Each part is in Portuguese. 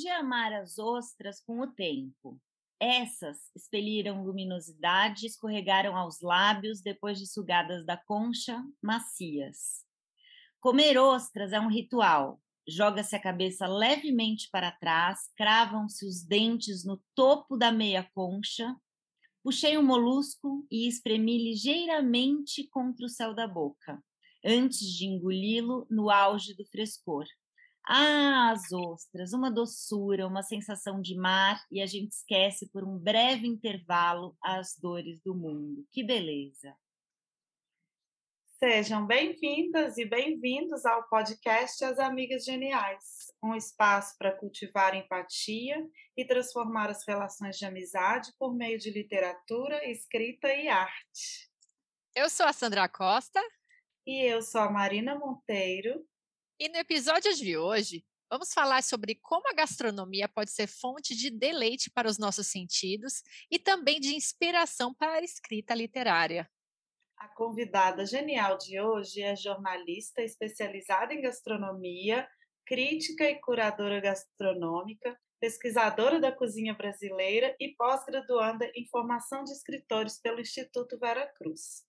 aprendi a amar as ostras com o tempo. Essas expeliram luminosidade escorregaram aos lábios depois de sugadas da concha, macias. Comer ostras é um ritual. Joga-se a cabeça levemente para trás, cravam-se os dentes no topo da meia concha. Puxei um molusco e espremi ligeiramente contra o céu da boca, antes de engoli-lo no auge do frescor. Ah, as ostras, uma doçura, uma sensação de mar, e a gente esquece por um breve intervalo as dores do mundo. Que beleza! Sejam bem-vindas e bem-vindos ao podcast As Amigas Geniais, um espaço para cultivar empatia e transformar as relações de amizade por meio de literatura, escrita e arte. Eu sou a Sandra Costa. E eu sou a Marina Monteiro. E no episódio de hoje, vamos falar sobre como a gastronomia pode ser fonte de deleite para os nossos sentidos e também de inspiração para a escrita literária. A convidada genial de hoje é jornalista especializada em gastronomia, crítica e curadora gastronômica, pesquisadora da cozinha brasileira e pós-graduanda em formação de escritores pelo Instituto Vera Cruz.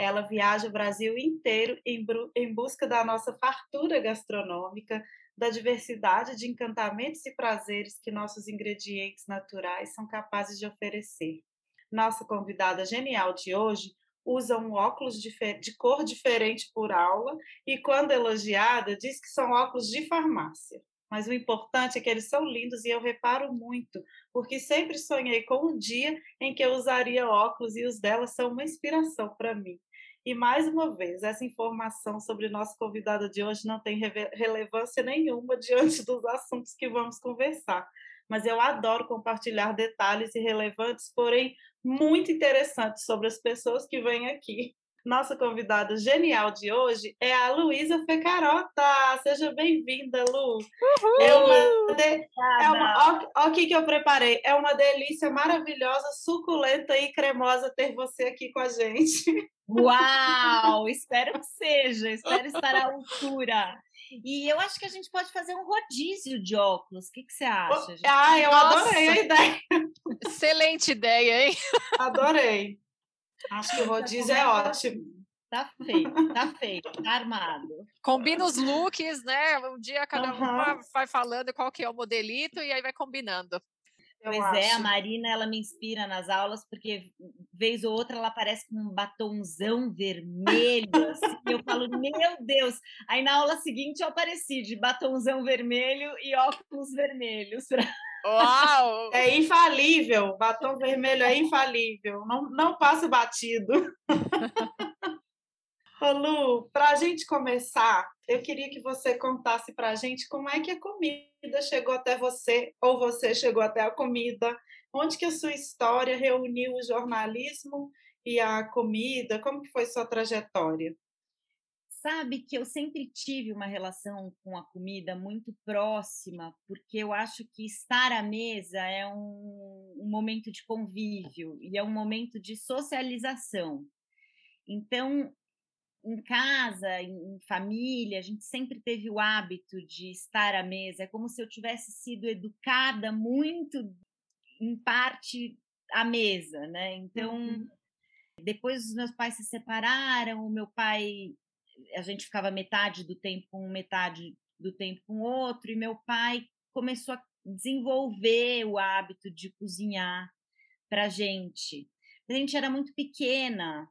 Ela viaja o Brasil inteiro em, em busca da nossa fartura gastronômica, da diversidade de encantamentos e prazeres que nossos ingredientes naturais são capazes de oferecer. Nossa convidada genial de hoje usa um óculos de, de cor diferente por aula e, quando elogiada, diz que são óculos de farmácia mas o importante é que eles são lindos e eu reparo muito, porque sempre sonhei com um dia em que eu usaria óculos e os dela são uma inspiração para mim. E mais uma vez, essa informação sobre nosso convidado de hoje não tem relevância nenhuma diante dos assuntos que vamos conversar. Mas eu adoro compartilhar detalhes irrelevantes, porém muito interessantes sobre as pessoas que vêm aqui. Nossa convidada genial de hoje é a Luísa Fecarota. Seja bem-vinda, Lu. Uhul! É uma, de... é uma... Ó, ó, o que eu preparei. É uma delícia maravilhosa, suculenta e cremosa ter você aqui com a gente. Uau! espero que seja, espero estar à altura. E eu acho que a gente pode fazer um rodízio de óculos. O que, que você acha? Gente? Ah, eu Nossa. adorei a ideia. Excelente ideia, hein? Adorei. Acho que o rodízio é ótimo. Tá feito, tá feito, tá armado. Combina os looks, né? Um dia cada uhum. uma vai falando qual que é o modelito e aí vai combinando. Eu pois acho. é, a Marina, ela me inspira nas aulas, porque vez ou outra ela aparece com um batonzão vermelho, assim, eu falo, meu Deus! Aí na aula seguinte eu apareci de batonzão vermelho e óculos vermelhos. Pra... Uau! É infalível, batom vermelho é infalível, não, não passa batido. Lu, para a gente começar, eu queria que você contasse para a gente como é que a comida chegou até você, ou você chegou até a comida, onde que a sua história reuniu o jornalismo e a comida, como que foi sua trajetória? Sabe que eu sempre tive uma relação com a comida muito próxima, porque eu acho que estar à mesa é um, um momento de convívio e é um momento de socialização. Então, em casa, em, família, a gente sempre teve o hábito de estar à mesa. É como se eu tivesse sido educada muito, em parte, à mesa, né? Então, uhum. depois os meus pais se separaram, o meu pai, a gente ficava metade do tempo com um, metade do tempo com outro, e meu pai começou a desenvolver o hábito de cozinhar para gente. A gente era muito pequena,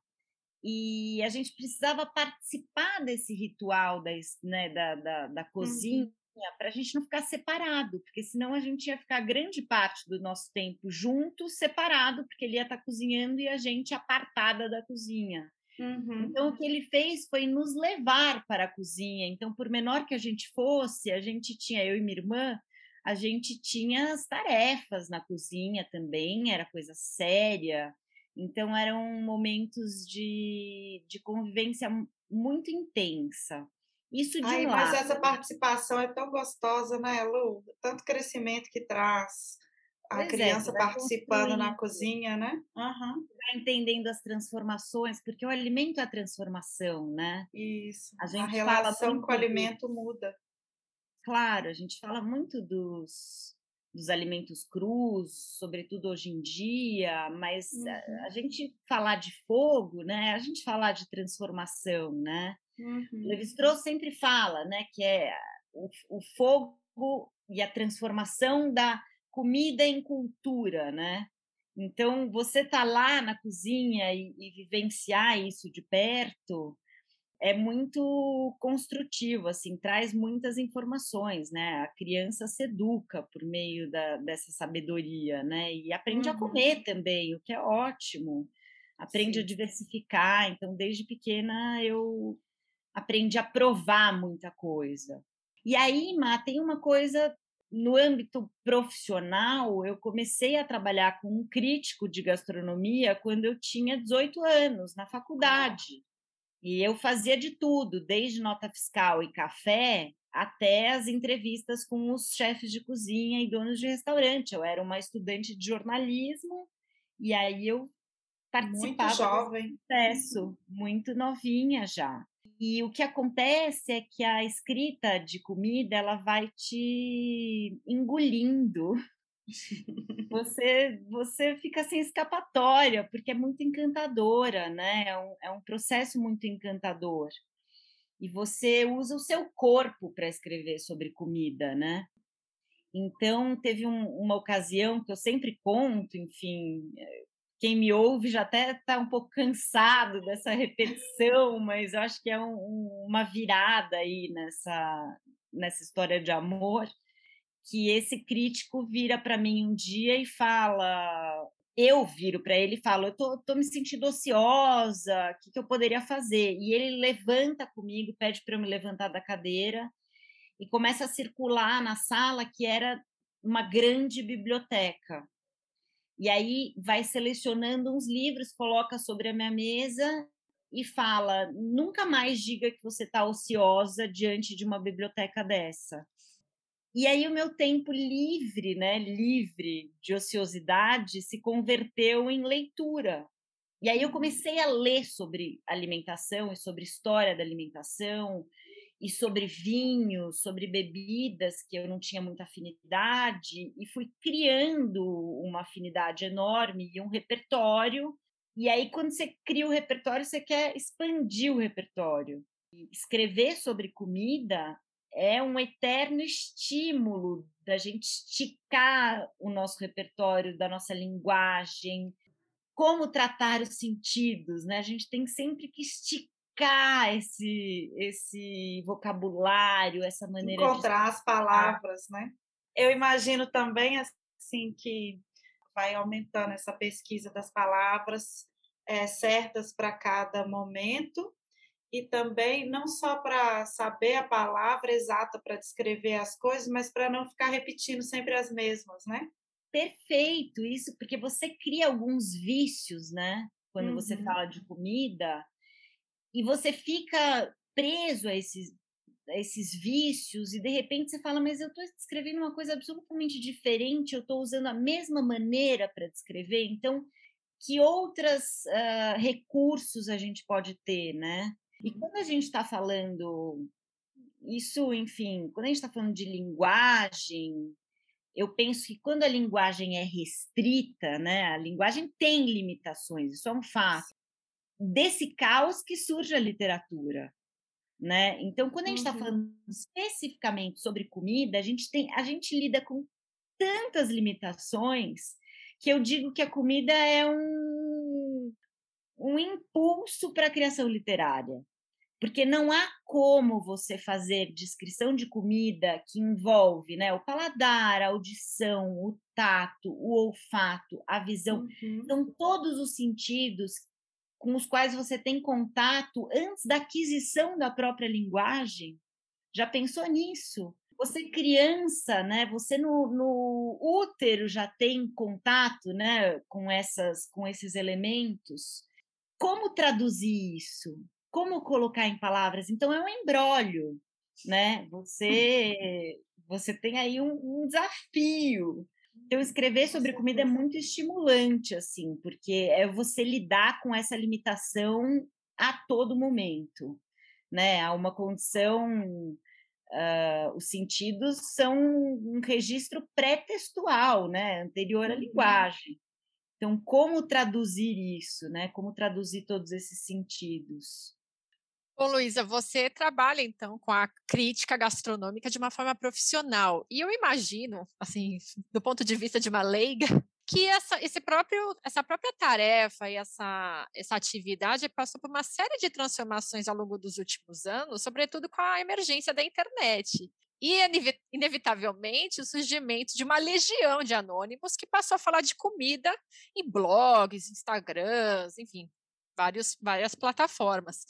e a gente precisava participar desse ritual da, né, da, da, da cozinha uhum. para a gente não ficar separado, porque senão a gente ia ficar grande parte do nosso tempo junto, separado, porque ele ia estar tá cozinhando e a gente apartada da cozinha. Uhum. Então, o que ele fez foi nos levar para a cozinha. Então, por menor que a gente fosse, a gente tinha, eu e minha irmã, a gente tinha as tarefas na cozinha também, era coisa séria. Então, eram momentos de, de convivência muito intensa. Isso de Ai, um Mas essa participação é tão gostosa, né, Lu? Tanto crescimento que traz a pois é, criança é, participando na cozinha, né? Uhum. Vai entendendo as transformações, porque o alimento é a transformação, né? Isso. A, gente a relação com o alimento muda. Claro, a gente fala muito dos dos alimentos crus, sobretudo hoje em dia, mas uhum. a, a, gente falar de fogo, né? A gente falar de transformação, né? Uhum. Levi-Strauss sempre fala, né, que é o, o fogo e a transformação da comida em cultura, né? Então, você tá lá na cozinha e, e vivenciar isso de perto, é muito construtivo, assim, traz muitas informações, né? A criança se educa por meio da, dessa sabedoria, né? E aprende uhum. a comer também, o que é ótimo. Aprende Sim. a diversificar. Então, desde pequena, eu aprendi a provar muita coisa. E aí, Má, tem uma coisa no âmbito profissional, eu comecei a trabalhar com um crítico de gastronomia quando eu tinha 18 anos, na faculdade. E eu fazia de tudo, desde nota fiscal e café até as entrevistas com os chefes de cozinha e donos de restaurante. Eu era uma estudante de jornalismo e aí eu participava muito jovem. do processo, muito novinha já. E o que acontece é que a escrita de comida ela vai te engolindo você você fica sem escapatória, porque é muito encantadora, né? É um, é um processo muito encantador. E você usa o seu corpo para escrever sobre comida, né? Então, teve um, uma ocasião que eu sempre conto, enfim, quem me ouve já até está um pouco cansado dessa repetição, mas eu acho que é um, uma virada aí nessa, nessa história de amor que esse crítico vira para mim um dia e fala, eu viro para ele e falo, eu tô, tô me sentindo ociosa, o que, que eu poderia fazer? E ele levanta comigo, pede para eu me levantar da cadeira e começa a circular na sala que era uma grande biblioteca. E aí vai selecionando uns livros, coloca sobre a minha mesa e fala: nunca mais diga que você está ociosa diante de uma biblioteca dessa. E aí o meu tempo livre, né, livre de ociosidade, se converteu em leitura. E aí eu comecei a ler sobre alimentação e sobre história da alimentação e sobre vinho, sobre bebidas que eu não tinha muita afinidade e fui criando uma afinidade enorme e um repertório. E aí quando você cria o repertório, você quer expandir o repertório. Escrever sobre comida é um eterno estímulo da gente esticar o nosso repertório, da nossa linguagem, como tratar os sentidos, né? A gente tem sempre que esticar esse esse vocabulário, essa maneira encontrar de... as palavras, né? Eu imagino também assim que vai aumentando essa pesquisa das palavras é, certas para cada momento e também não só para saber a palavra exata para descrever as coisas, mas para não ficar repetindo sempre as mesmas, né? Perfeito, isso, porque você cria alguns vícios, né? Quando uhum. você fala de comida, e você fica preso a esses, a esses vícios, e de repente você fala, mas eu estou descrevendo uma coisa absolutamente diferente, eu estou usando a mesma maneira para descrever, então que outros uh, ah, recursos a gente pode ter, né? E quando a gente está falando isso, enfim, quando a gente está falando de linguagem, eu penso que quando a linguagem é restrita, né, a linguagem tem limitações, isso é um fato. Desse caos que surge a literatura, né? Então, quando a gente está uhum. falando especificamente sobre comida, a gente tem, a gente lida com tantas limitações que eu digo que a comida é um um impulso para a criação literária. Porque não há como você fazer descrição de comida que envolve né, o paladar, a audição, o tato, o olfato, a visão. Uhum. São todos os sentidos com os quais você tem contato antes da aquisição da própria linguagem. Já pensou nisso? Você criança, né? Você no, no útero já tem contato, né? Com essas, com esses elementos como traduzir isso? Como colocar em palavras? Então é um embrólio, né? Você você tem aí um, um desafio. Então escrever sobre comida é muito estimulante assim, porque é você lidar com essa limitação a todo momento, né? Há uma condição uh, os sentidos são um registro pré-textual, né, anterior à uhum. linguagem. Então, como traduzir isso, né? Como traduzir todos esses sentidos? Bom, Luísa, você trabalha então com a crítica gastronômica de uma forma profissional. E eu imagino, assim, do ponto de vista de uma leiga, que essa, esse próprio, essa própria tarefa e essa, essa atividade passou por uma série de transformações ao longo dos últimos anos, sobretudo com a emergência da internet. E, inevitavelmente, o surgimento de uma legião de anônimos que passou a falar de comida em blogs, Instagrams, enfim, vários, várias plataformas.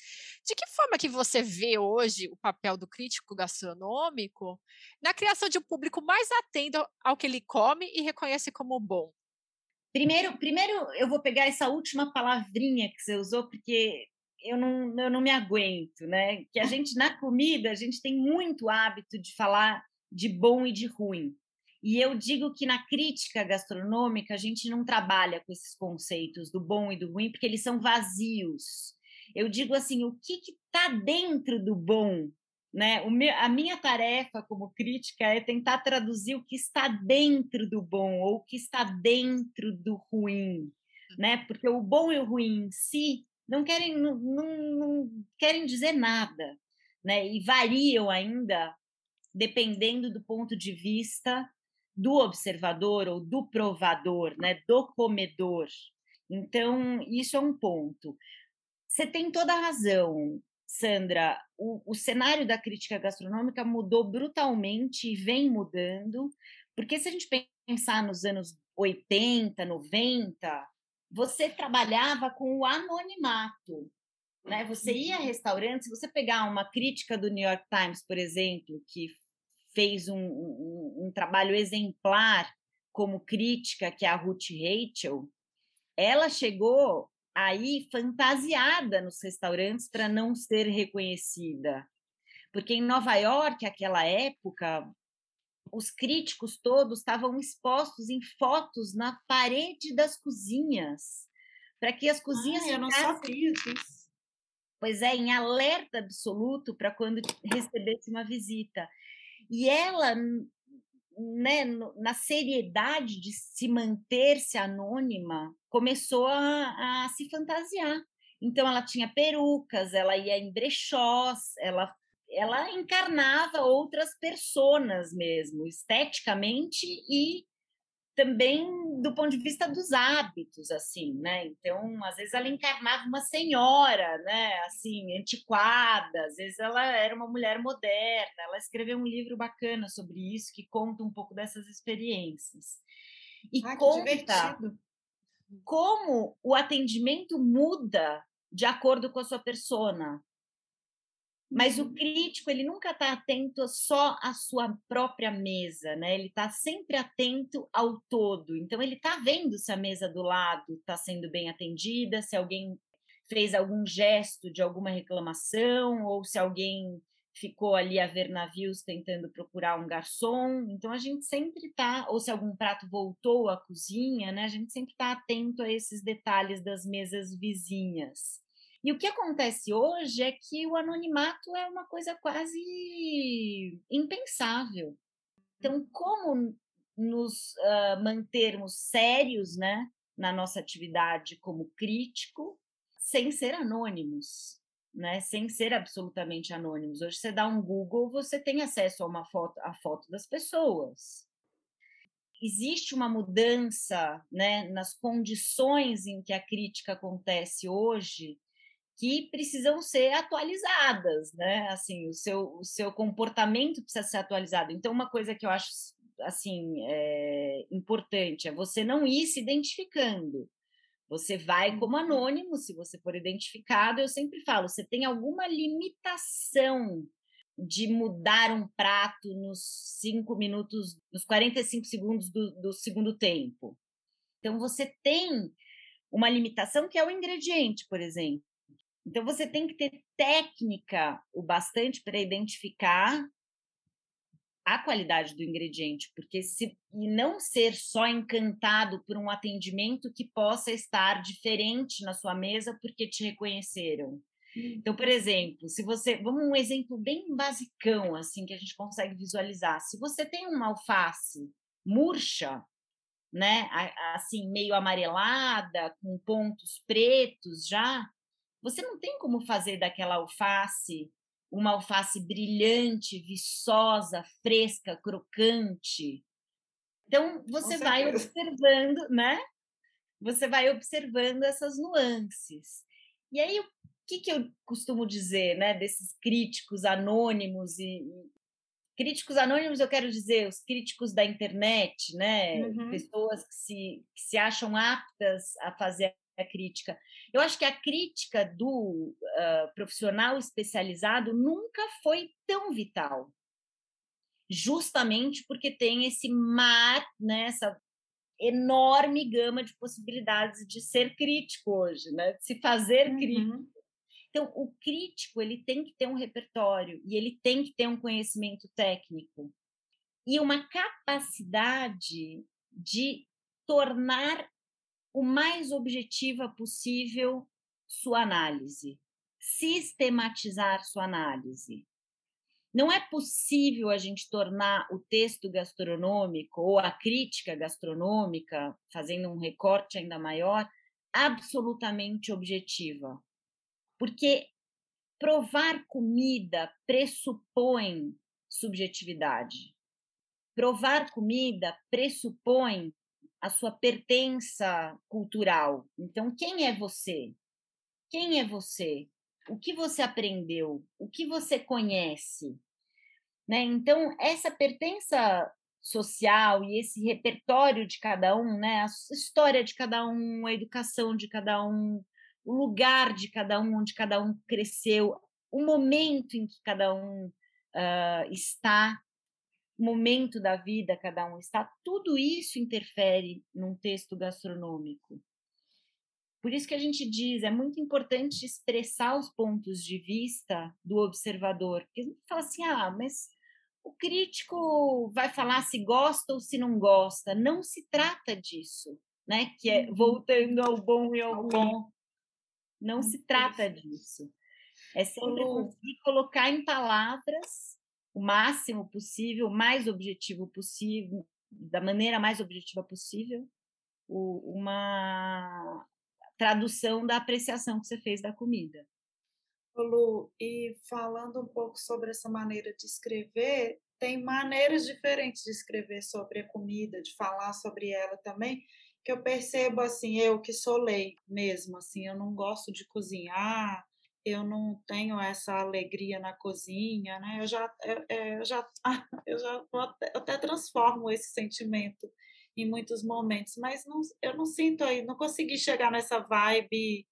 De que forma que você vê hoje o papel do crítico gastronômico na criação de um público mais atento ao que ele come e reconhece como bom? Primeiro, primeiro eu vou pegar essa última palavrinha que você usou, porque eu não, eu não me aguento, né? Que a gente, na comida, a gente tem muito hábito de falar de bom e de ruim. E eu digo que na crítica gastronômica a gente não trabalha com esses conceitos do bom e do ruim, porque eles são vazios. Eu digo assim, o que está dentro do bom? Né? Meu, a minha tarefa como crítica é tentar traduzir o que está dentro do bom ou o que está dentro do ruim, né? Porque o bom e o ruim em si não querem, não, não, não querem dizer nada, né? E variam ainda dependendo do ponto de vista do observador ou do provador, né, do comedor. Então, isso é um ponto. Você tem toda a razão, Sandra. O, o cenário da crítica gastronômica mudou brutalmente e vem mudando, porque se a gente pensar nos anos 80, 90, você trabalhava com o anonimato. Né? Você ia a uhum. restaurantes, se você pegar uma crítica do New York Times, por exemplo, que fez um, um, um trabalho exemplar como crítica, que é a Ruth Rachel, ela chegou aí fantasiada nos restaurantes para não ser reconhecida. Porque em Nova York, aquela época, os críticos todos estavam expostos em fotos na parede das cozinhas, para que as cozinhas. Ah, eu não sabia disso. Pois é, em alerta absoluto para quando recebesse uma visita. E ela, né, na seriedade de se manter-se anônima, começou a, a se fantasiar. Então, ela tinha perucas, ela ia em brechós, ela ela encarnava outras personas mesmo, esteticamente e também do ponto de vista dos hábitos, assim, né? Então, às vezes ela encarnava uma senhora, né? Assim, antiquada, às vezes ela era uma mulher moderna. Ela escreveu um livro bacana sobre isso que conta um pouco dessas experiências. E ah, conta como o atendimento muda de acordo com a sua persona. Mas o uhum. crítico, ele nunca está atento só à sua própria mesa, né? Ele está sempre atento ao todo. Então, ele está vendo se a mesa do lado está sendo bem atendida, se alguém fez algum gesto de alguma reclamação, ou se alguém ficou ali a ver navios tentando procurar um garçom. Então, a gente sempre está, ou se algum prato voltou à cozinha, né? A gente sempre está atento a esses detalhes das mesas vizinhas. E o que acontece hoje é que o anonimato é uma coisa quase impensável. Então, como nos uh, mantermos sérios né, na nossa atividade como crítico, sem ser anônimos, né, sem ser absolutamente anônimos. Hoje você dá um Google, você tem acesso a uma foto, a foto das pessoas. Existe uma mudança né, nas condições em que a crítica acontece hoje, que precisam ser atualizadas, né? Assim, o seu, o seu comportamento precisa ser atualizado. Então, uma coisa que eu acho assim é, importante é você não ir se identificando. Você vai como uhum. anônimo, se você for identificado. Eu sempre falo, você tem alguma limitação de mudar um prato nos cinco minutos, nos 45 segundos do, do segundo tempo. Então, você tem uma limitação que é o ingrediente, por exemplo. Então, você tem que ter técnica o bastante para identificar a qualidade do ingrediente, porque se e não ser só encantado por um atendimento que possa estar diferente na sua mesa porque te reconheceram. Então, por exemplo, se você, vamos um exemplo bem basicão assim que a gente consegue visualizar. Se você tem uma alface murcha, né, assim meio amarelada, com pontos pretos já, você não tem como fazer daquela alface uma alface brilhante, viçosa, fresca, crocante. Então, você vai observando, né? Você vai observando essas nuances. E aí, o que, que eu costumo dizer, né, desses críticos anônimos e, críticos anônimos, eu quero dizer, os críticos da internet, né? Uhum. Pessoas que se, que se acham aptas a fazer a crítica. Eu acho que a crítica do uh, profissional especializado nunca foi tão vital, justamente porque tem esse mar, né, essa enorme gama de possibilidades de ser crítico hoje, né, de se fazer uhum. crítico. Então, o crítico ele tem que ter um repertório e ele tem que ter um conhecimento técnico e uma capacidade de tornar o mais objetiva possível sua análise, sistematizar sua análise. Não é possível a gente tornar o texto gastronômico ou a crítica gastronômica, fazendo um recorte ainda maior, absolutamente objetiva. Porque provar comida pressupõe subjetividade. Provar comida pressupõe a sua pertença cultural. Então, quem é você? Quem é você? O que você aprendeu? O que você conhece? Né? Então, essa pertença social e esse repertório de cada um, né? a história de cada um, a educação de cada um, o lugar de cada um, onde cada um cresceu, o momento em que cada um uh, está, momento da vida cada um está, tudo isso interfere num texto gastronômico. Por isso que a gente diz, é muito importante expressar os pontos de vista do observador, porque a gente fala assim, ah, mas o crítico vai falar se gosta ou se não gosta. Não se trata disso, né? Que é uhum. voltando ao bom e ao bom. Não se trata disso. É sempre conseguir colocar em palavras o máximo possível, o mais objetivo possível, da maneira mais objetiva possível, o, uma tradução da apreciação que você fez da comida. Lu, e falando um pouco sobre essa maneira de escrever, tem maneiras diferentes de escrever sobre a comida, de falar sobre ela também, que eu percebo assim, eu que sou lei mesmo, assim, eu não gosto de cozinhar, eu não tenho essa alegria na cozinha, né? Eu já, eu, eu já, eu já eu até transformo esse sentimento em muitos momentos, mas não, eu não sinto aí, não consegui chegar nessa vibe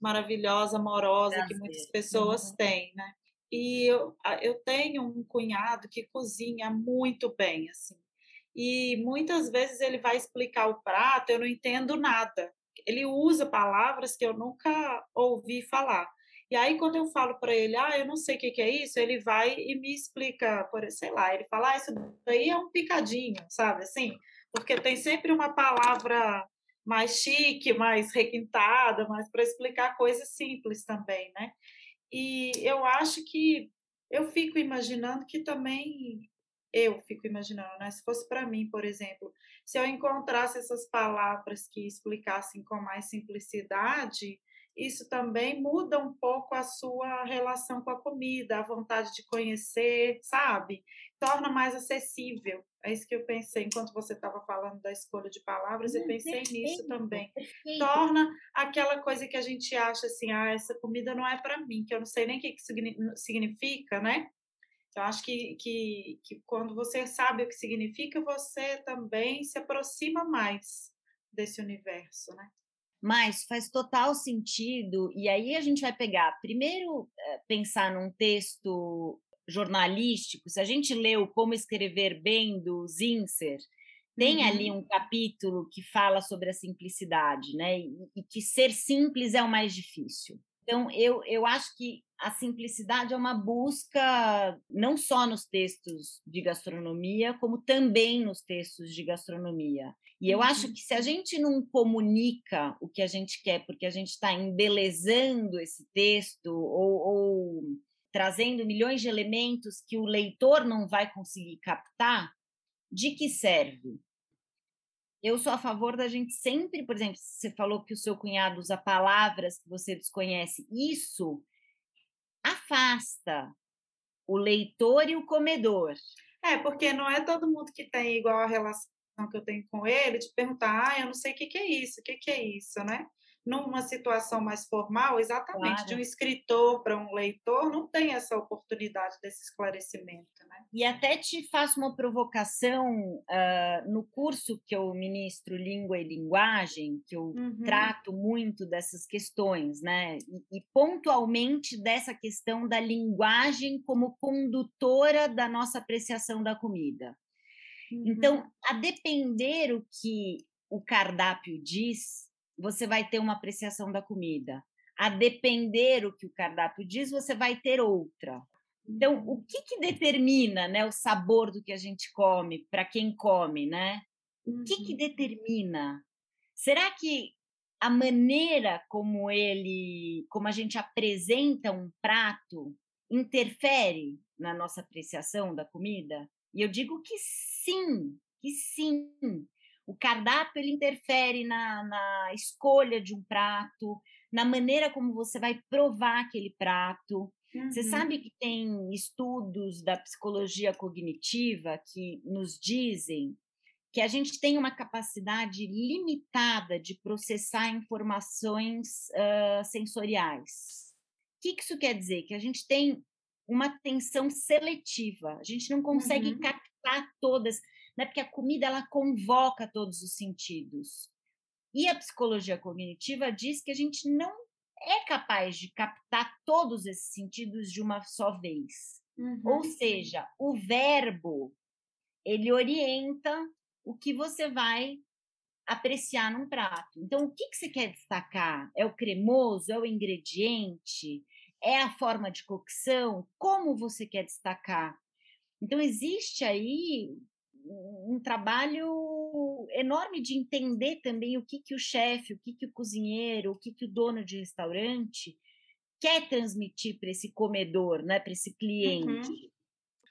maravilhosa, amorosa que muitas pessoas uhum. têm, né? E eu, eu tenho um cunhado que cozinha muito bem, assim. E muitas vezes ele vai explicar o prato, eu não entendo nada. Ele usa palavras que eu nunca ouvi falar. E aí, quando eu falo para ele, ah, eu não sei o que, que, é isso, ele vai e me explica, por, sei lá, ele fala, ah, isso daí é um picadinho, sabe, assim? Porque tem sempre uma palavra mais chique, mais requintada, mas para explicar coisas simples também, né? E eu acho que eu fico imaginando que também eu fico imaginando, né? Se fosse para mim, por exemplo, se eu encontrasse essas palavras que explicassem com mais simplicidade, isso também muda um pouco a sua relação com a comida, a vontade de conhecer, sabe? Torna mais acessível. É isso que eu pensei enquanto você estava falando da escolha de palavras, eu pensei perfeito, nisso também. Torna aquela coisa que a gente acha assim, ah, essa comida não é para mim, que eu não sei nem o que, que significa, né? Eu acho que, que, que quando você sabe o que significa, você também se aproxima mais desse universo, né? Mas faz total sentido, e aí a gente vai pegar, primeiro, eh, pensar num texto jornalístico, se a gente leu Como Escrever Bem, do Zinser, tem uhum. ali um capítulo que fala sobre a simplicidade, né? E, e, que ser simples é o mais difícil. Então, eu, eu acho que a simplicidade é uma busca não só nos textos de gastronomia, como também nos textos de gastronomia. E eu acho uhum. que se a gente não comunica o que a gente quer, porque a gente está embelezando esse texto ou, ou trazendo milhões de elementos que o leitor não vai conseguir captar, de que serve? Eu sou a favor da gente sempre, por exemplo, você falou que o seu cunhado usa palavras que você desconhece. Isso afasta o leitor e o comedor. É, porque não é todo mundo que tem igual a relação que eu tenho com ele, de perguntar, ah, eu não sei o que, que é isso, o que, que é isso, né? Numa situação mais formal, exatamente, claro. de um escritor para um leitor, não tem essa oportunidade desse esclarecimento. Né? E até te faço uma provocação uh, no curso que eu ministro Língua e Linguagem, que eu uhum. trato muito dessas questões, né? E, e pontualmente dessa questão da linguagem como condutora da nossa apreciação da comida. Então, uhum. Então, a depender o que o cardápio diz, você vai ter uma apreciação da comida. A depender o que o cardápio diz, você vai ter outra. Então, o que, que determina né, o sabor do que a gente come para quem come, né? O que, que uhum. determina? Será que a maneira como ele, como a gente apresenta um prato, interfere na nossa apreciação da comida? E eu digo que sim, que sim. O cardápio ele interfere na, na escolha de um prato, na maneira como você vai provar aquele prato. Uhum. Você sabe que tem estudos da psicologia cognitiva que nos dizem que a gente tem uma capacidade limitada de processar informações uh, sensoriais. O que isso quer dizer? Que a gente tem uma atenção seletiva, a gente não consegue uhum. captar todas né? Porque a comida ela convoca todos os sentidos. E a psicologia cognitiva diz que a gente não é capaz de captar todos esses sentidos de uma só vez. Uhum. Ou seja, o verbo ele orienta o que você vai apreciar num prato. Então, o que, que você quer destacar? É o cremoso? É o ingrediente? É a forma de cocção? Como você quer destacar? Então, existe aí um trabalho enorme de entender também o que, que o chefe, o que, que o cozinheiro, o que, que o dono de restaurante quer transmitir para esse comedor, né, para esse cliente. Uhum.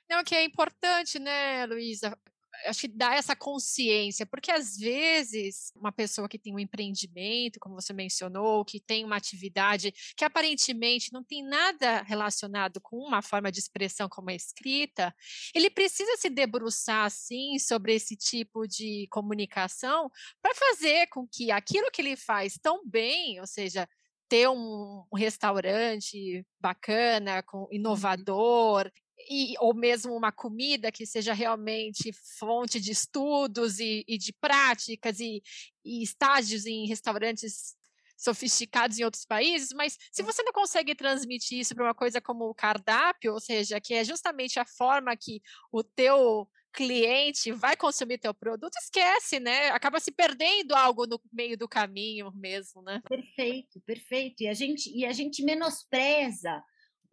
Não, que é importante, né, Luísa? Acho que dá essa consciência, porque às vezes uma pessoa que tem um empreendimento, como você mencionou, que tem uma atividade que aparentemente não tem nada relacionado com uma forma de expressão como a escrita, ele precisa se debruçar assim sobre esse tipo de comunicação para fazer com que aquilo que ele faz tão bem, ou seja, ter um, um, restaurante bacana, com, uhum. inovador, e, ou mesmo uma comida que seja realmente fonte de estudos e, e de práticas e, e estágios em restaurantes sofisticados em outros países, mas se você não consegue transmitir isso para uma coisa como o cardápio, ou seja, que é justamente a forma que o teu cliente vai consumir teu produto, esquece, né? Acaba se perdendo algo no meio do caminho mesmo, né? Perfeito, perfeito. E a gente e a gente menospreza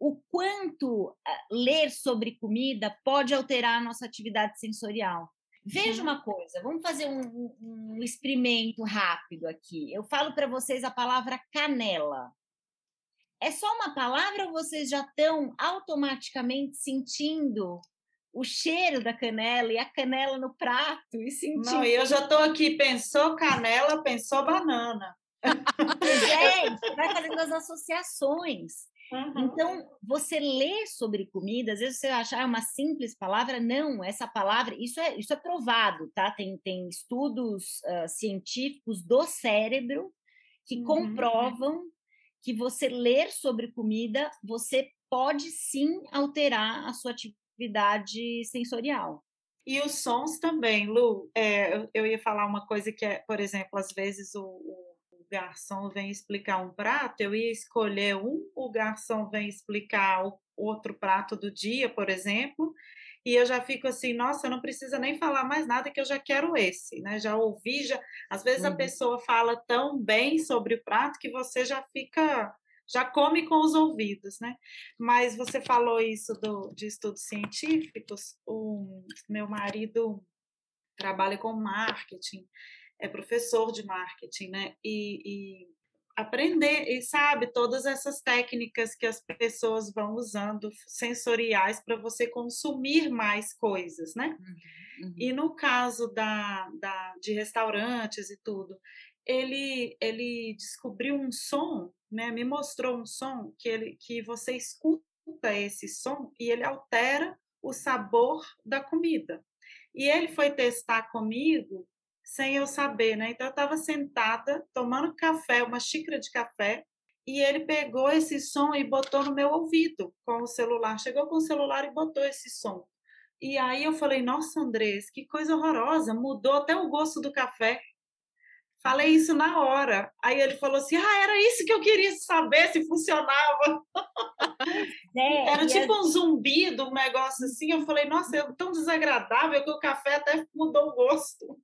o quanto eh, ler sobre comida pode alterar a nossa atividade sensorial. Veja uma coisa, vamos fazer um, um experimento rápido aqui. Eu falo para vocês a palavra canela. É só uma palavra ou vocês já estão automaticamente sentindo o cheiro da canela e a canela no prato e sentindo? Não, eu já estou aqui, pensou canela, pensou banana. É, vai fazendo as associações. Uhum. Então, você lê sobre comida, às vezes você acha ah, uma simples palavra, não, essa palavra, isso é, isso é provado, tá? Tem, tem estudos uh, científicos do cérebro que uhum. comprovam que você ler sobre comida, você pode sim alterar a sua atividade sensorial. E os sons também, Lu. É, eu, eu, ia falar uma coisa que é, por exemplo, às vezes o, o garçom vem explicar um prato, eu ia escolher um, o garçom vem explicar o outro prato do dia, por exemplo, e eu já fico assim, nossa, não precisa nem falar mais nada que eu já quero esse, né? Já ouvi, já às vezes uhum. a pessoa fala tão bem sobre o prato que você já fica já come com os ouvidos, né? Mas você falou isso do, de estudos científicos. O meu marido trabalha com marketing, é professor de marketing, né? E, e aprender e sabe todas essas técnicas que as pessoas vão usando sensoriais para você consumir mais coisas, né? Uhum, uhum. E no caso da, da, de restaurantes e tudo, ele, ele descobriu um som, né? Me mostrou um som que ele que você escuta esse som e ele altera o sabor da comida. E ele foi testar comigo sem eu saber, né? Então eu estava sentada tomando café, uma xícara de café, e ele pegou esse som e botou no meu ouvido com o celular. Chegou com o celular e botou esse som. E aí eu falei: "Nossa, Andrés, que coisa horrorosa, mudou até o gosto do café". Falei isso na hora. Aí ele falou assim: Ah, era isso que eu queria saber se funcionava. É, era tipo um zumbido, um negócio assim. Eu falei: Nossa, é tão desagradável que o café até mudou o gosto.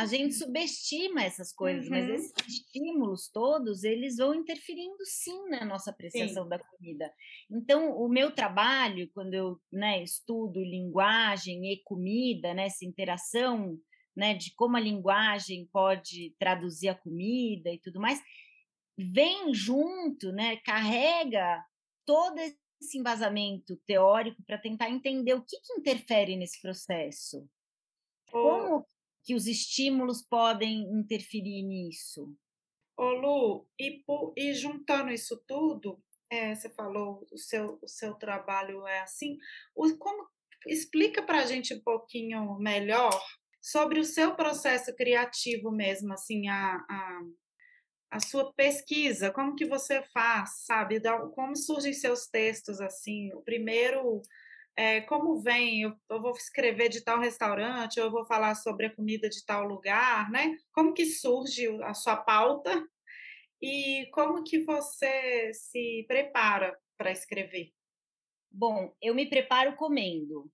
A gente subestima essas coisas, uhum. mas esses estímulos todos, eles vão interferindo sim na nossa apreciação sim. da comida. Então, o meu trabalho, quando eu né, estudo linguagem e comida, né, essa interação né, de como a linguagem pode traduzir a comida e tudo mais, vem junto, né, carrega todo esse embasamento teórico para tentar entender o que, que, interfere nesse processo. Como que os estímulos podem interferir nisso? Ô Lu, e, e juntando isso tudo, é, você falou o seu, o seu trabalho é assim, o, como explica para a gente um pouquinho melhor sobre o seu processo criativo mesmo, assim, a, a, a sua pesquisa, como que você faz, sabe? Como surgem seus textos, assim? O primeiro, é, como vem? Eu, eu, vou escrever de tal restaurante, eu vou falar sobre a comida de tal lugar, né? Como que surge a sua pauta? E como que você se prepara para escrever? Bom, eu me preparo comendo.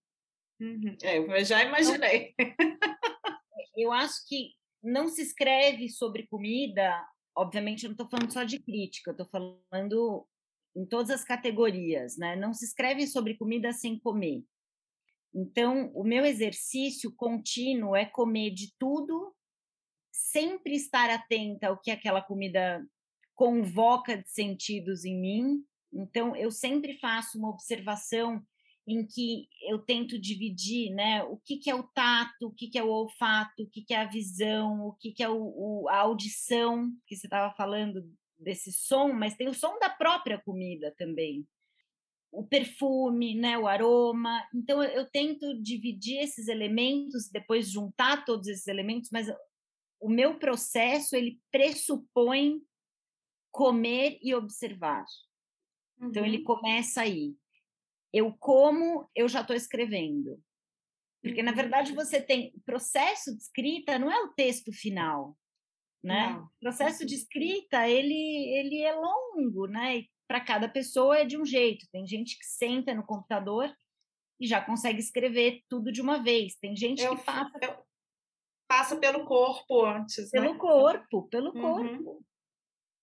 Uhum. É, eu já imaginei. eu acho que não se escreve sobre comida, obviamente eu não estou falando só de crítica, eu estou falando em todas as categorias, né? Não se escreve sobre comida sem comer. Então, o meu exercício contínuo é comer de tudo, sempre estar atenta ao que aquela comida convoca de sentidos em mim. Então, eu sempre faço uma observação em que eu tento dividir, né, o que, que é o tato, o que, que é o olfato, o que, que é a visão, o que, que é o, o a audição, que você estava falando desse som, mas tem o som da própria comida também, o perfume, né, o aroma. Então eu, eu tento dividir esses elementos, depois juntar todos esses elementos, mas o meu processo ele pressupõe comer e observar. Uhum. Então ele uhum. começa aí eu como, eu já estou escrevendo. Porque, na verdade, uhum. você tem. O processo de escrita não é o texto final. Né? Não. O processo de escrita ele, ele é longo, né? Para cada pessoa é de um jeito. Tem gente que senta no computador e já consegue escrever tudo de uma vez. Tem gente eu, que passa. Eu, passa pelo corpo antes. Pelo né? corpo, pelo uhum. corpo.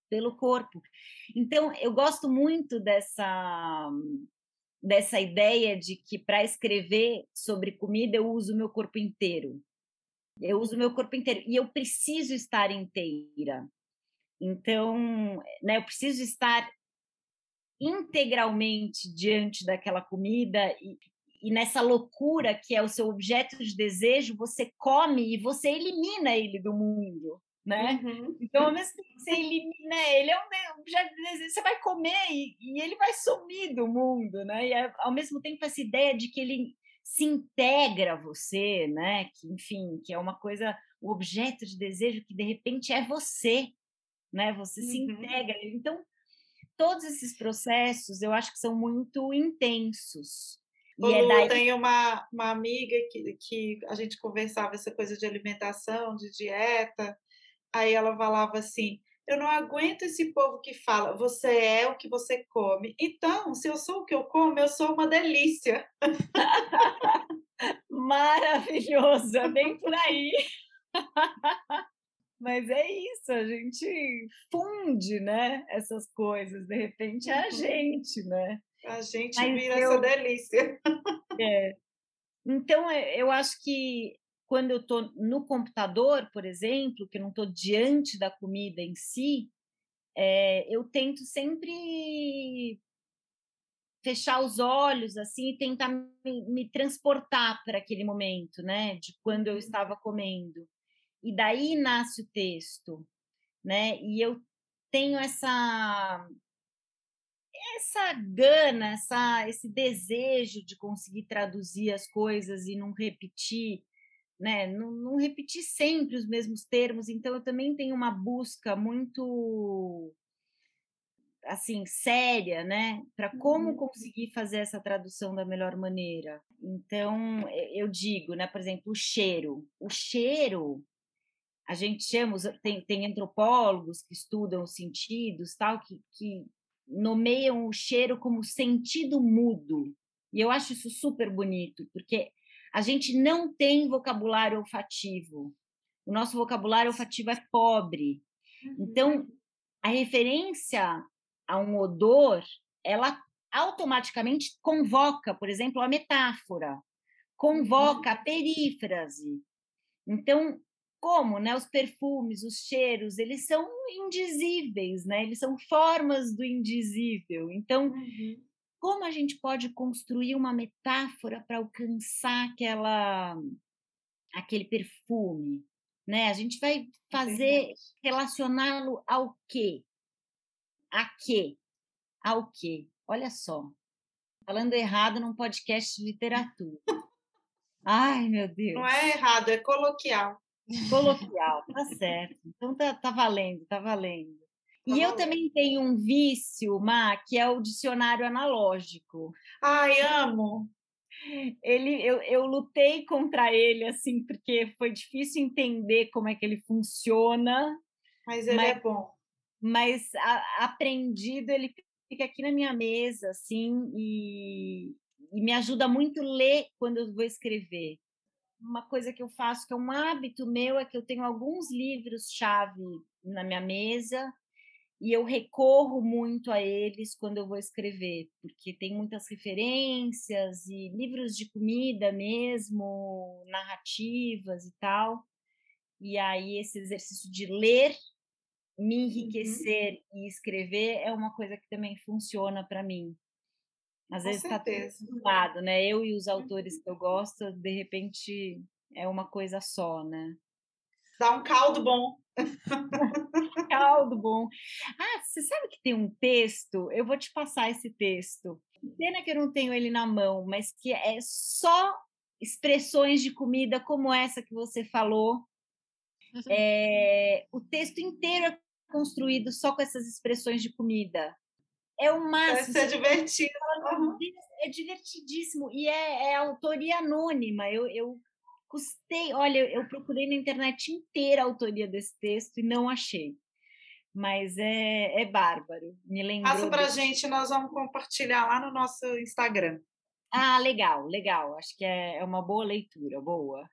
Pelo corpo. Então, eu gosto muito dessa dessa ideia de que para escrever sobre comida eu uso o meu corpo inteiro. Eu uso meu corpo inteiro e eu preciso estar inteira. Então, né, eu preciso estar integralmente diante daquela comida e, e nessa loucura que é o seu objeto de desejo, você come e você elimina ele do mundo né? Uhum. Então, ao mesmo tempo que você elimina ele, é um objeto de desejo, você vai comer e, e, ele vai sumir do mundo, né? E é, ao mesmo tempo essa ideia de que ele se integra a você, né? Que, enfim, que é uma coisa, o objeto de desejo que de repente é você, né? Você uhum. se integra. Então, todos esses processos eu acho que são muito intensos. Ô, e é daí... Tem uma, uma amiga que, que a gente conversava essa coisa de alimentação, de dieta, Aí ela falava assim: eu não aguento esse povo que fala, você é o que você come. Então, se eu sou o que eu como, eu sou uma delícia. Maravilhoso, é bem por aí. Mas é isso, a gente funde né? Essas coisas, de repente é a uhum. gente, né? A gente Mas vira eu... essa delícia. É. Então, é, eu acho que quando eu estou no computador, por exemplo, que eu não estou diante da comida em si, é, eu tento sempre fechar os olhos assim e tentar me, me transportar para aquele momento, né, de quando eu uhum. estava comendo. E daí nasce o texto, né? E eu tenho essa essa gana, essa esse desejo de conseguir traduzir as coisas e não repetir, né? Não, não repetir sempre os mesmos termos. Então eu também tenho uma busca muito assim séria, né, para como uhum. conseguir fazer essa tradução da melhor maneira. Então, eu digo, né, por exemplo, o cheiro. O cheiro, a gente chama, tem, tem antropólogos que estudam os sentidos, tal, que, que nomeiam o cheiro como sentido mudo. E eu acho isso super bonito, porque a gente não tem vocabulário olfativo. O nosso vocabulário olfativo é pobre. Então, uhum. a referência a um odor, ela automaticamente convoca, por exemplo, a metáfora, convoca a perífrase. Então, como, né, os perfumes, os cheiros, eles são indizíveis, né? Eles são formas do indizível. Então, uhum. Como a gente pode construir uma metáfora para alcançar aquela aquele perfume, né? A gente vai fazer relacioná-lo ao quê? A quê? Ao quê? Olha só. Falando errado num podcast de literatura. Ai, meu Deus. Não é errado, é coloquial. Coloquial, tá certo. Então tá, tá valendo, tá valendo. Tá e eu também tenho um vício, Má, que é o dicionário analógico. Ai, amo! Ele, eu, eu lutei contra ele, assim, porque foi difícil entender como é que ele funciona. Mas ele é mas, é bom mas a, aprendido ele fica aqui na minha mesa, assim, e, e me ajuda muito ler quando eu vou escrever. Uma coisa que eu faço, que é um hábito meu, é que eu tenho alguns livros-chave na minha mesa e eu recorro muito a eles quando eu vou escrever, porque tem muitas referências e livros de comida mesmo, narrativas e tal. E aí esse exercício de ler me uhum. enriquecer uhum. e escrever é uma coisa que também funciona para mim. Às Com vezes está tudo lado, né? Eu e os autores que eu gosto, de repente é uma coisa só, né? Dá um caldo bom. caldo bom. Ah, você sabe que tem um texto? Eu vou te passar esse texto. Pena que eu não tenho ele na mão, mas que é só expressões de comida como essa que você falou. Uhum. É, o texto inteiro é construído só com essas expressões de comida. É o máximo. Deve ser divertido. É divertidíssimo. E é, é autoria anônima. Eu, eu custei. Olha, eu procurei na internet inteira a autoria desse texto e não achei. Mas é, é bárbaro. Me lembrou. Passa para a gente, nós vamos compartilhar lá no nosso Instagram. Ah, legal, legal. Acho que é, é uma boa leitura, boa.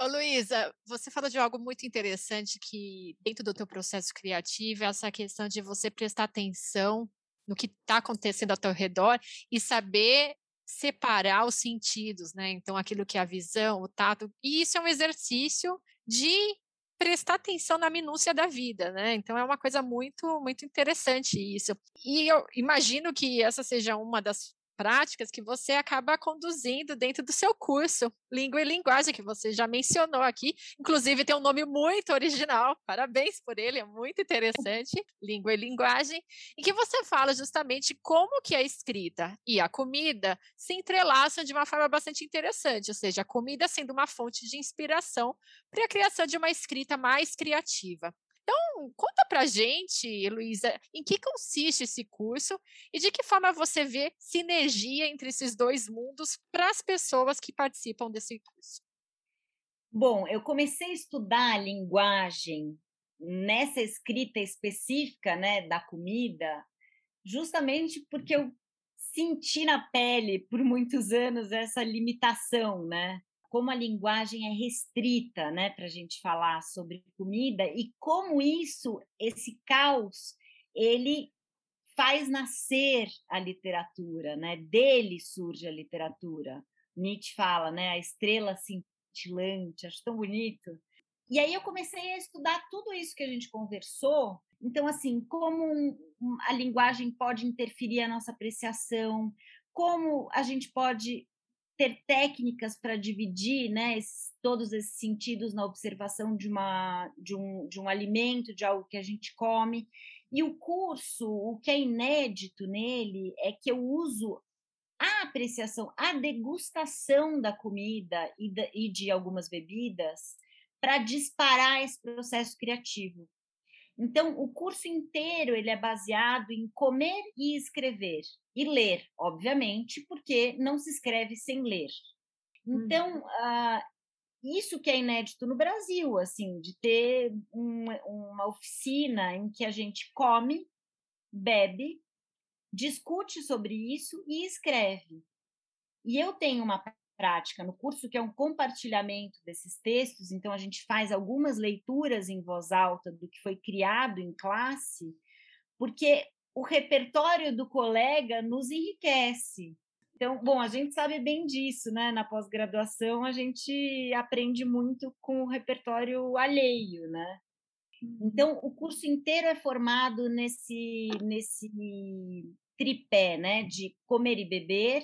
Ô, Luísa, você falou de algo muito interessante que, dentro do teu processo criativo, é essa questão de você prestar atenção no que está acontecendo ao teu redor e saber separar os sentidos, né? Então, aquilo que é a visão, o tato, e isso é um exercício de prestar atenção na minúcia da vida, né? Então é uma coisa muito muito interessante isso. E eu imagino que essa seja uma das práticas que você acaba conduzindo dentro do seu curso, Língua e Linguagem, que você já mencionou aqui. Inclusive, tem um nome muito original, parabéns por ele, é muito interessante, Língua e Linguagem, em que você fala justamente como que a escrita e a comida se entrelaçam de uma forma bastante interessante, ou seja, a comida sendo uma fonte de inspiração para a criação de uma escrita mais criativa. Então, conta pra gente, Luísa, em que consiste esse curso e de que forma você vê sinergia entre esses dois mundos para as pessoas que participam desse curso. Bom, eu comecei a estudar a linguagem nessa escrita específica, né, da comida, justamente porque eu senti na pele por muitos anos essa limitação, né? Como a linguagem é restrita, né, para a gente falar sobre comida e como isso, esse caos, ele faz nascer a literatura, né? Dele surge a literatura. Nietzsche fala, né? A estrela cintilante, acho tão bonito. E aí eu comecei a estudar tudo isso que a gente conversou. Então, assim, como a linguagem pode interferir a nossa apreciação, como a gente pode ter técnicas para dividir né, esses, todos esses sentidos na observação de, uma, de, um, de um alimento, de algo que a gente come. E o curso, o que é inédito nele é que eu uso a apreciação, a degustação da comida e, e de algumas bebidas para disparar esse processo criativo. Então, o curso inteiro ele é baseado em comer e escrever e ler, obviamente, porque não se escreve sem ler. Então, uhum. uh, isso que é inédito no Brasil, assim, de ter um, uma oficina em que a gente come, bebe, discute sobre isso e escreve. E eu tenho uma prática no curso que é um compartilhamento desses textos, então a gente faz algumas leituras em voz alta do que foi criado em classe, porque o repertório do colega nos enriquece. Então, bom, a gente sabe bem disso, né? Na pós-graduação, a gente aprende muito com o repertório alheio, né? Uhum. Então, o curso inteiro é formado nesse, nesse tripé, né? De comer e beber,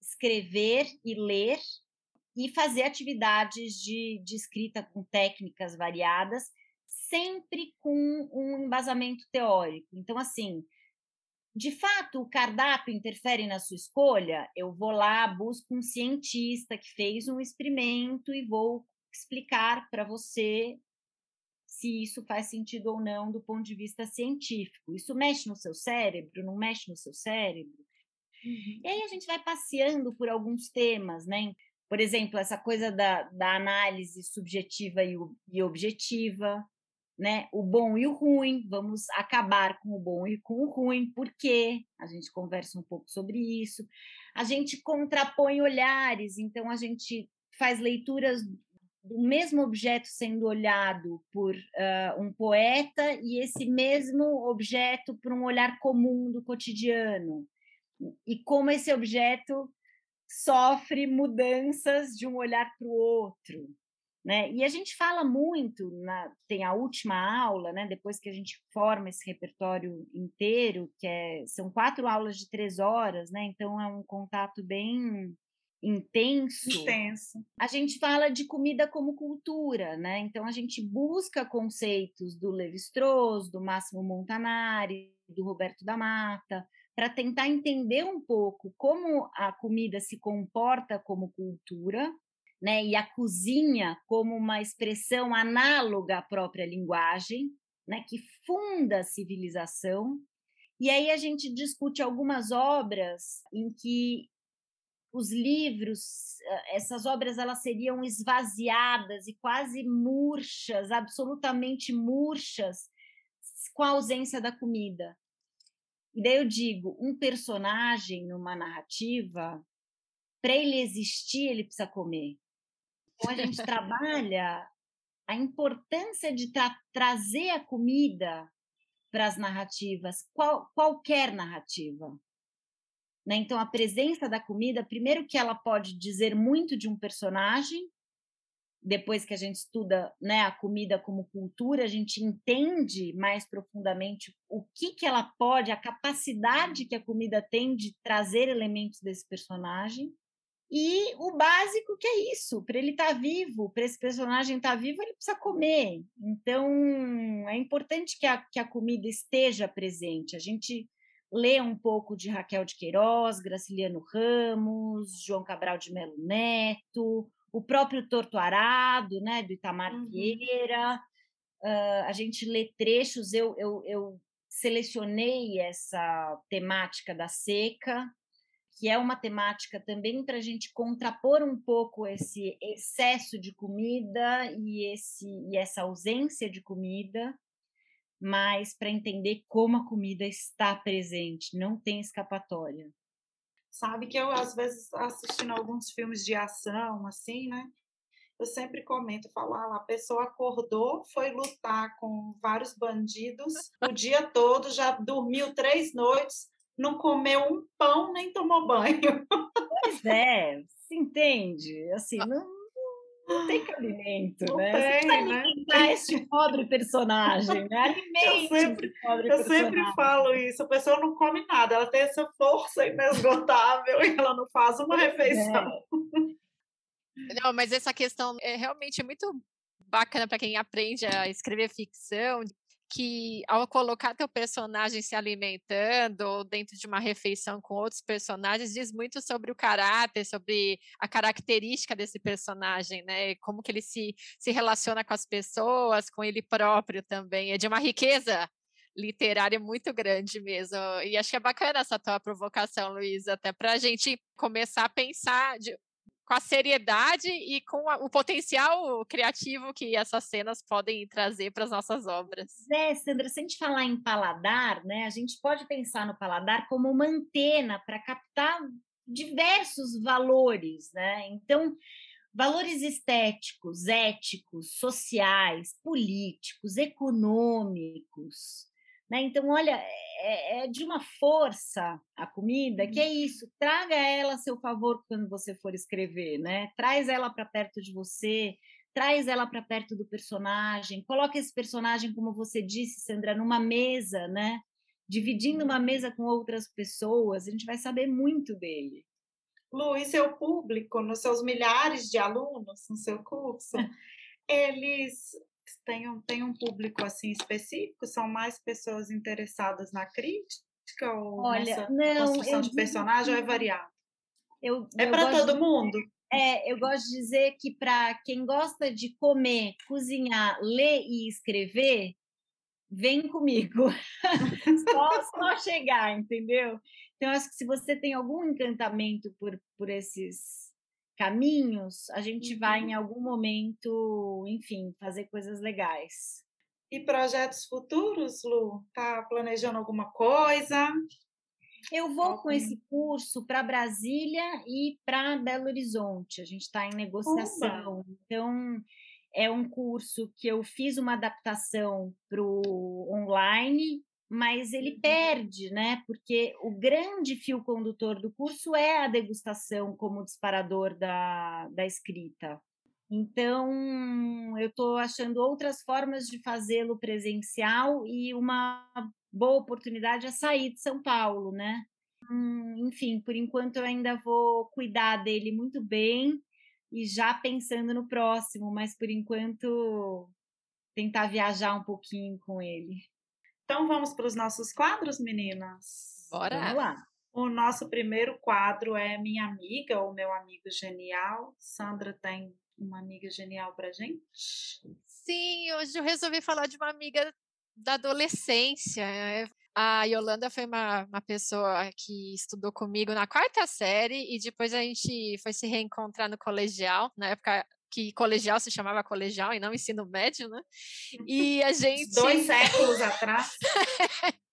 escrever e ler, e fazer atividades de, de escrita com técnicas variadas, sempre com um embasamento teórico. Então, assim, de fato, o cardápio interfere na sua escolha? Eu vou lá, busco um cientista que fez um experimento e vou explicar para você se isso faz sentido ou não do ponto de vista científico. Isso mexe no seu cérebro? Não mexe no seu cérebro? Uhum. E aí a gente vai passeando por alguns temas, né? Por exemplo, essa coisa da, da análise subjetiva e, e objetiva, né? O bom e o ruim, vamos acabar com o bom e com o ruim, por quê? A gente conversa um pouco sobre isso. A gente contrapõe olhares, então a gente faz leituras do mesmo objeto sendo olhado por uh, um poeta e esse mesmo objeto por um olhar comum do cotidiano. E como esse objeto sofre mudanças de um olhar para o outro. Né? E a gente fala muito, na, tem a última aula, né? depois que a gente forma esse repertório inteiro, que é, são quatro aulas de três horas, né? então é um contato bem intenso. Intenso. A gente fala de comida como cultura, né? Então a gente busca conceitos do Levi-Strauss, do Máximo Montanari, do Roberto da Mata, para tentar entender um pouco como a comida se comporta como cultura, né? E a cozinha como uma expressão análoga à própria linguagem, né? Que funda a civilização. E aí a gente discute algumas obras em que os livros, eh, essas obras elas seriam esvaziadas e quase murchas, absolutamente murchas, com a ausência da comida. E daí eu digo, um personagem numa narrativa, para ele existir, ele precisa comer. Então a gente trabalha a importância de tra trazer a comida para as narrativas, qual, qualquer narrativa. Né? Então, a presença da comida, primeiro que ela pode dizer muito de um personagem, depois que a gente estuda né, a comida como cultura, a gente entende mais profundamente o que, que ela pode, a capacidade que a comida tem de trazer elementos desse personagem. E o básico que é isso, para ele estar tá vivo, para esse personagem estar tá vivo, ele precisa comer. Então, é importante que a, que a comida esteja presente. A gente lê um pouco de Raquel de Queiroz, Graciliano Ramos, João Cabral de Melo Neto, o próprio Torto Arado, né, do Itamar uhum. Vieira. Uh, a gente lê trechos, eu, eu, eu selecionei essa temática da seca, que é uma temática também para a gente contrapor um pouco esse excesso de comida e, esse, e essa ausência de comida mas para entender como a comida está presente, não tem escapatória. Sabe que eu, às vezes, assistindo alguns filmes de ação, assim, né? eu sempre comento, falo, ah, a pessoa acordou, foi lutar com vários bandidos o dia todo, já dormiu três noites, não comeu um pão nem tomou banho. Pois é, se entende? Assim, não, não tem cabimento, não né? Tem, Você né? alimentar este pobre personagem, né? Alimente eu sempre, pobre eu sempre falo isso, a pessoa não come nada, ela tem essa força inesgotável e ela não faz uma é. refeição. É. Não, mas essa questão é realmente muito bacana para quem aprende a escrever ficção, que ao colocar teu personagem se alimentando ou dentro de uma refeição com outros personagens diz muito sobre o caráter, sobre a característica desse personagem, né? Como que ele se, se relaciona com as pessoas, com ele próprio também. É de uma riqueza literária muito grande mesmo. E acho que é bacana essa tua provocação, Luísa, até para a gente começar a pensar de, com a seriedade e com a, o potencial criativo que essas cenas podem trazer para as nossas obras. É, Sandra, se a gente falar em paladar, né, a gente pode pensar no paladar como uma antena para captar diversos valores, né? Então, valores estéticos, éticos, sociais, políticos, econômicos, né? Então, olha, é, é, de uma força a comida que é uhum. isso. Traga ela a seu favor quando você for escrever, né? Traz ela para perto de você, traz ela para perto do personagem, coloca esse personagem, como você disse, Sandra, numa mesa, né? Dividindo uma uhum. mesa com outras pessoas, a gente vai saber muito dele. Lu, e seu público, nos seus milhares de alunos no seu curso, eles tem um, tem um público assim específico? São mais pessoas interessadas na crítica ou Olha, nessa não, construção de personagem ou é variado? Eu, é para todo de, mundo? É, eu gosto de dizer que para quem gosta de comer, cozinhar, ler e escrever, vem comigo. só, só chegar, entendeu? Então, acho que se você tem algum encantamento por, por esses caminhos, a gente uhum. vai em uhum. algum momento, enfim, fazer coisas legais. E projetos futuros, Lu? Tá planejando alguma coisa? Eu vou com esse curso para Brasília e para Belo Horizonte. A gente está em negociação. Oba. Então, é um curso que eu fiz uma adaptação para o online mas ele uhum. perde, né? Porque o grande fio condutor do curso é a degustação como disparador da, da escrita. Então, eu estou achando outras formas de fazê-lo presencial e uma boa oportunidade é sair de São Paulo, né? Hum, enfim, por enquanto eu ainda vou cuidar dele muito bem e já pensando no próximo, mas por enquanto tentar viajar um pouquinho com ele. Então vamos para os nossos quadros, meninas? Bora! Vamos lá. O nosso primeiro quadro é Minha Amiga ou Meu Amigo Genial. Sandra tem uma amiga genial para gente? Sim, hoje eu resolvi falar de uma amiga da adolescência. A Yolanda foi uma, uma pessoa que estudou comigo na quarta série e depois a gente foi se reencontrar no colegial. Na época que colegial se chamava colegial e não ensino médio, né? E a gente. Dois séculos atrás.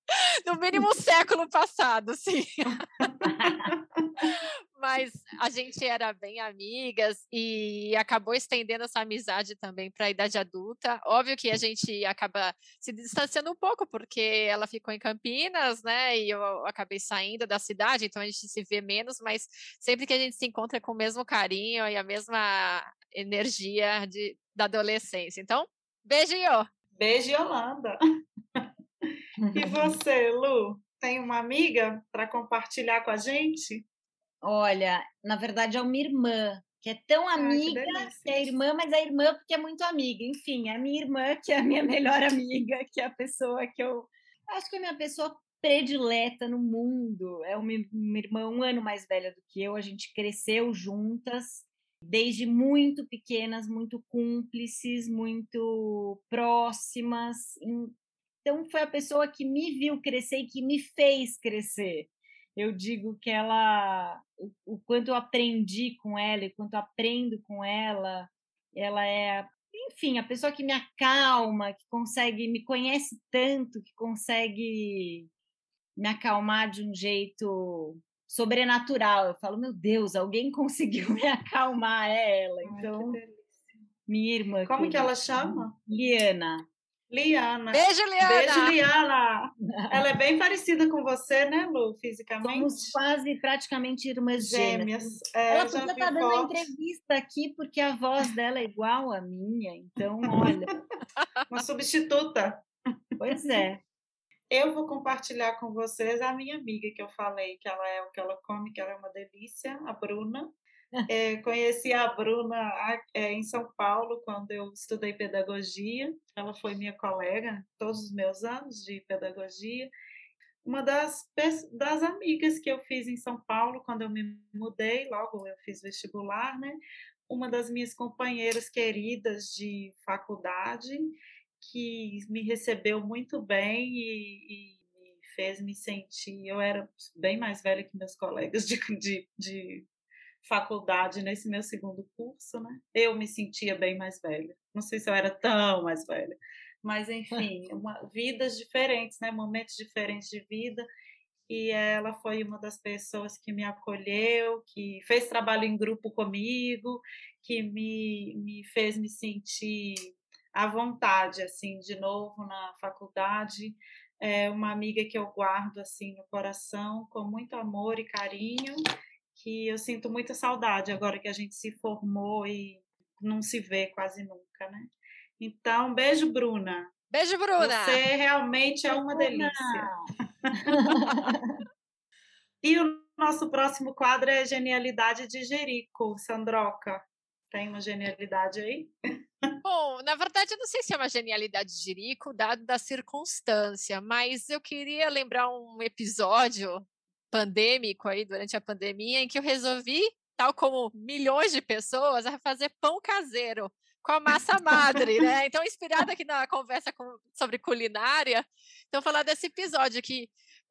no mínimo um século passado, sim. Mas a gente era bem amigas e acabou estendendo essa amizade também para a idade adulta. Óbvio que a gente acaba se distanciando um pouco, porque ela ficou em Campinas, né? E eu acabei saindo da cidade, então a gente se vê menos, mas sempre que a gente se encontra com o mesmo carinho e a mesma energia de, da adolescência. Então, beijo, Iô. Beijo, Yolanda. e você, Lu, tem uma amiga para compartilhar com a gente? Olha, na verdade é uma irmã, que é tão amiga ah, que, que é irmã, mas é irmã porque é muito amiga. Enfim, é a minha irmã, que é a minha melhor amiga, que é a pessoa que eu. Acho que é a minha pessoa predileta no mundo. É uma, uma irmã um ano mais velha do que eu, a gente cresceu juntas desde muito pequenas, muito cúmplices, muito próximas. Então, foi a pessoa que me viu crescer e que me fez crescer. Eu digo que ela, o, o quanto eu aprendi com ela e quanto aprendo com ela, ela é, enfim, a pessoa que me acalma, que consegue, me conhece tanto, que consegue me acalmar de um jeito sobrenatural. Eu falo, meu Deus, alguém conseguiu me acalmar ela. Então, Minha irmã. Como que ela chama? Liana. Liana. Beijo, Liana. Beijo, Liana. Ela é bem parecida com você, né, Lu, fisicamente? Somos quase praticamente irmãs gêmeas. Gêmeas. É, ela podia estar dando uma fotos. entrevista aqui, porque a voz dela é igual à minha. Então, olha, Uma substituta. pois é. Eu vou compartilhar com vocês a minha amiga que eu falei, que ela é o que ela come, que ela é uma delícia, a Bruna. É, conheci a Bruna é, em São Paulo, quando eu estudei pedagogia. Ela foi minha colega todos os meus anos de pedagogia. Uma das, das amigas que eu fiz em São Paulo, quando eu me mudei, logo eu fiz vestibular, né? Uma das minhas companheiras queridas de faculdade, que me recebeu muito bem e, e me fez me sentir. Eu era bem mais velha que meus colegas de, de, de faculdade nesse meu segundo curso, né? Eu me sentia bem mais velha. Não sei se eu era tão mais velha, mas enfim, uma, vidas diferentes, né? Momentos diferentes de vida. E ela foi uma das pessoas que me acolheu, que fez trabalho em grupo comigo, que me, me fez me sentir à vontade, assim, de novo na faculdade. É uma amiga que eu guardo, assim, no coração, com muito amor e carinho, que eu sinto muita saudade agora que a gente se formou e não se vê quase nunca, né? Então, beijo, Bruna. Beijo, Bruna. Você realmente é uma delícia. E o nosso próximo quadro é Genialidade de Jerico, Sandroca. Tem uma genialidade aí? Bom, na verdade, eu não sei se é uma genialidade de Jerico, dado da circunstância, mas eu queria lembrar um episódio pandêmico aí, durante a pandemia, em que eu resolvi, tal como milhões de pessoas, a fazer pão caseiro com a massa madre, né? Então, inspirada aqui na conversa com- sobre culinária, então falar desse episódio que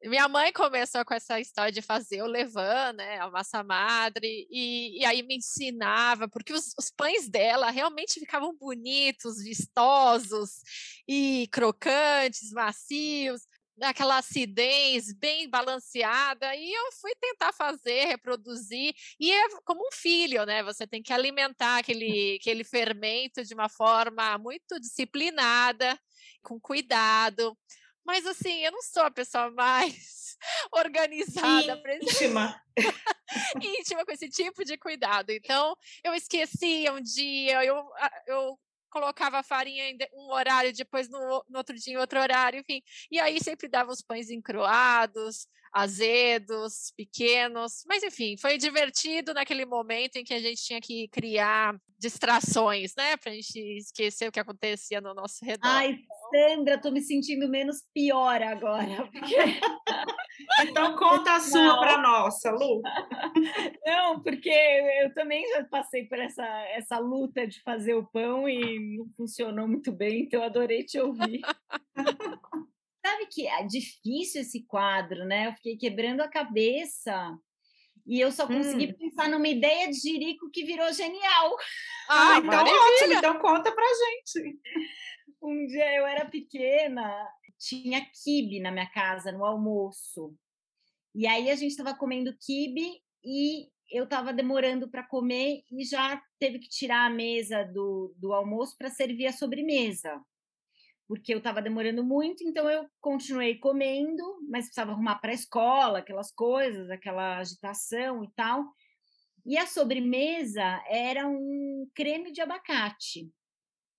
minha mãe começou com essa história de fazer o levain, né, a massa madre, e, e aí me ensinava, porque os, os pães dela realmente ficavam bonitos, vistosos e crocantes, macios, aquela acidez bem balanceada, e eu fui tentar fazer, reproduzir, e é como um filho, né? Você tem que alimentar aquele, aquele fermento de uma forma muito disciplinada, com cuidado. Mas assim, eu não sou a pessoa mais organizada Íntima. íntima com esse tipo de cuidado. Então, eu esquecia um dia, eu, a- eu colocava a farinha em um horário, depois no, no outro dia em outro horário, enfim. E aí sempre dava os pães encruados, azedos, pequenos. Mas, enfim, foi divertido naquele momento em que a gente tinha que criar distrações, né? Pra gente esquecer o que acontecia no nosso redor. Ai, Sandra, tô me sentindo menos pior agora. porque- Então conta a sua para nossa, Lu. Não, porque eu também já passei por essa, essa luta de fazer o pão e não funcionou muito bem, então adorei te ouvir. Sabe que é difícil esse quadro, né? Eu fiquei quebrando a cabeça e eu só consegui Hum. pensar numa ideia de jirico que virou genial. Ah, então ótimo. Então conta pra gente. Um dia eu era pequena, tinha quibe na minha casa no almoço. E aí a gente estava comendo quibe e eu estava demorando para comer e já teve que tirar a mesa do, do almoço para servir a sobremesa. Porque eu estava demorando muito, então eu continuei comendo, mas precisava arrumar para a escola, aquelas coisas, aquela agitação e tal. E a sobremesa era um creme de abacate.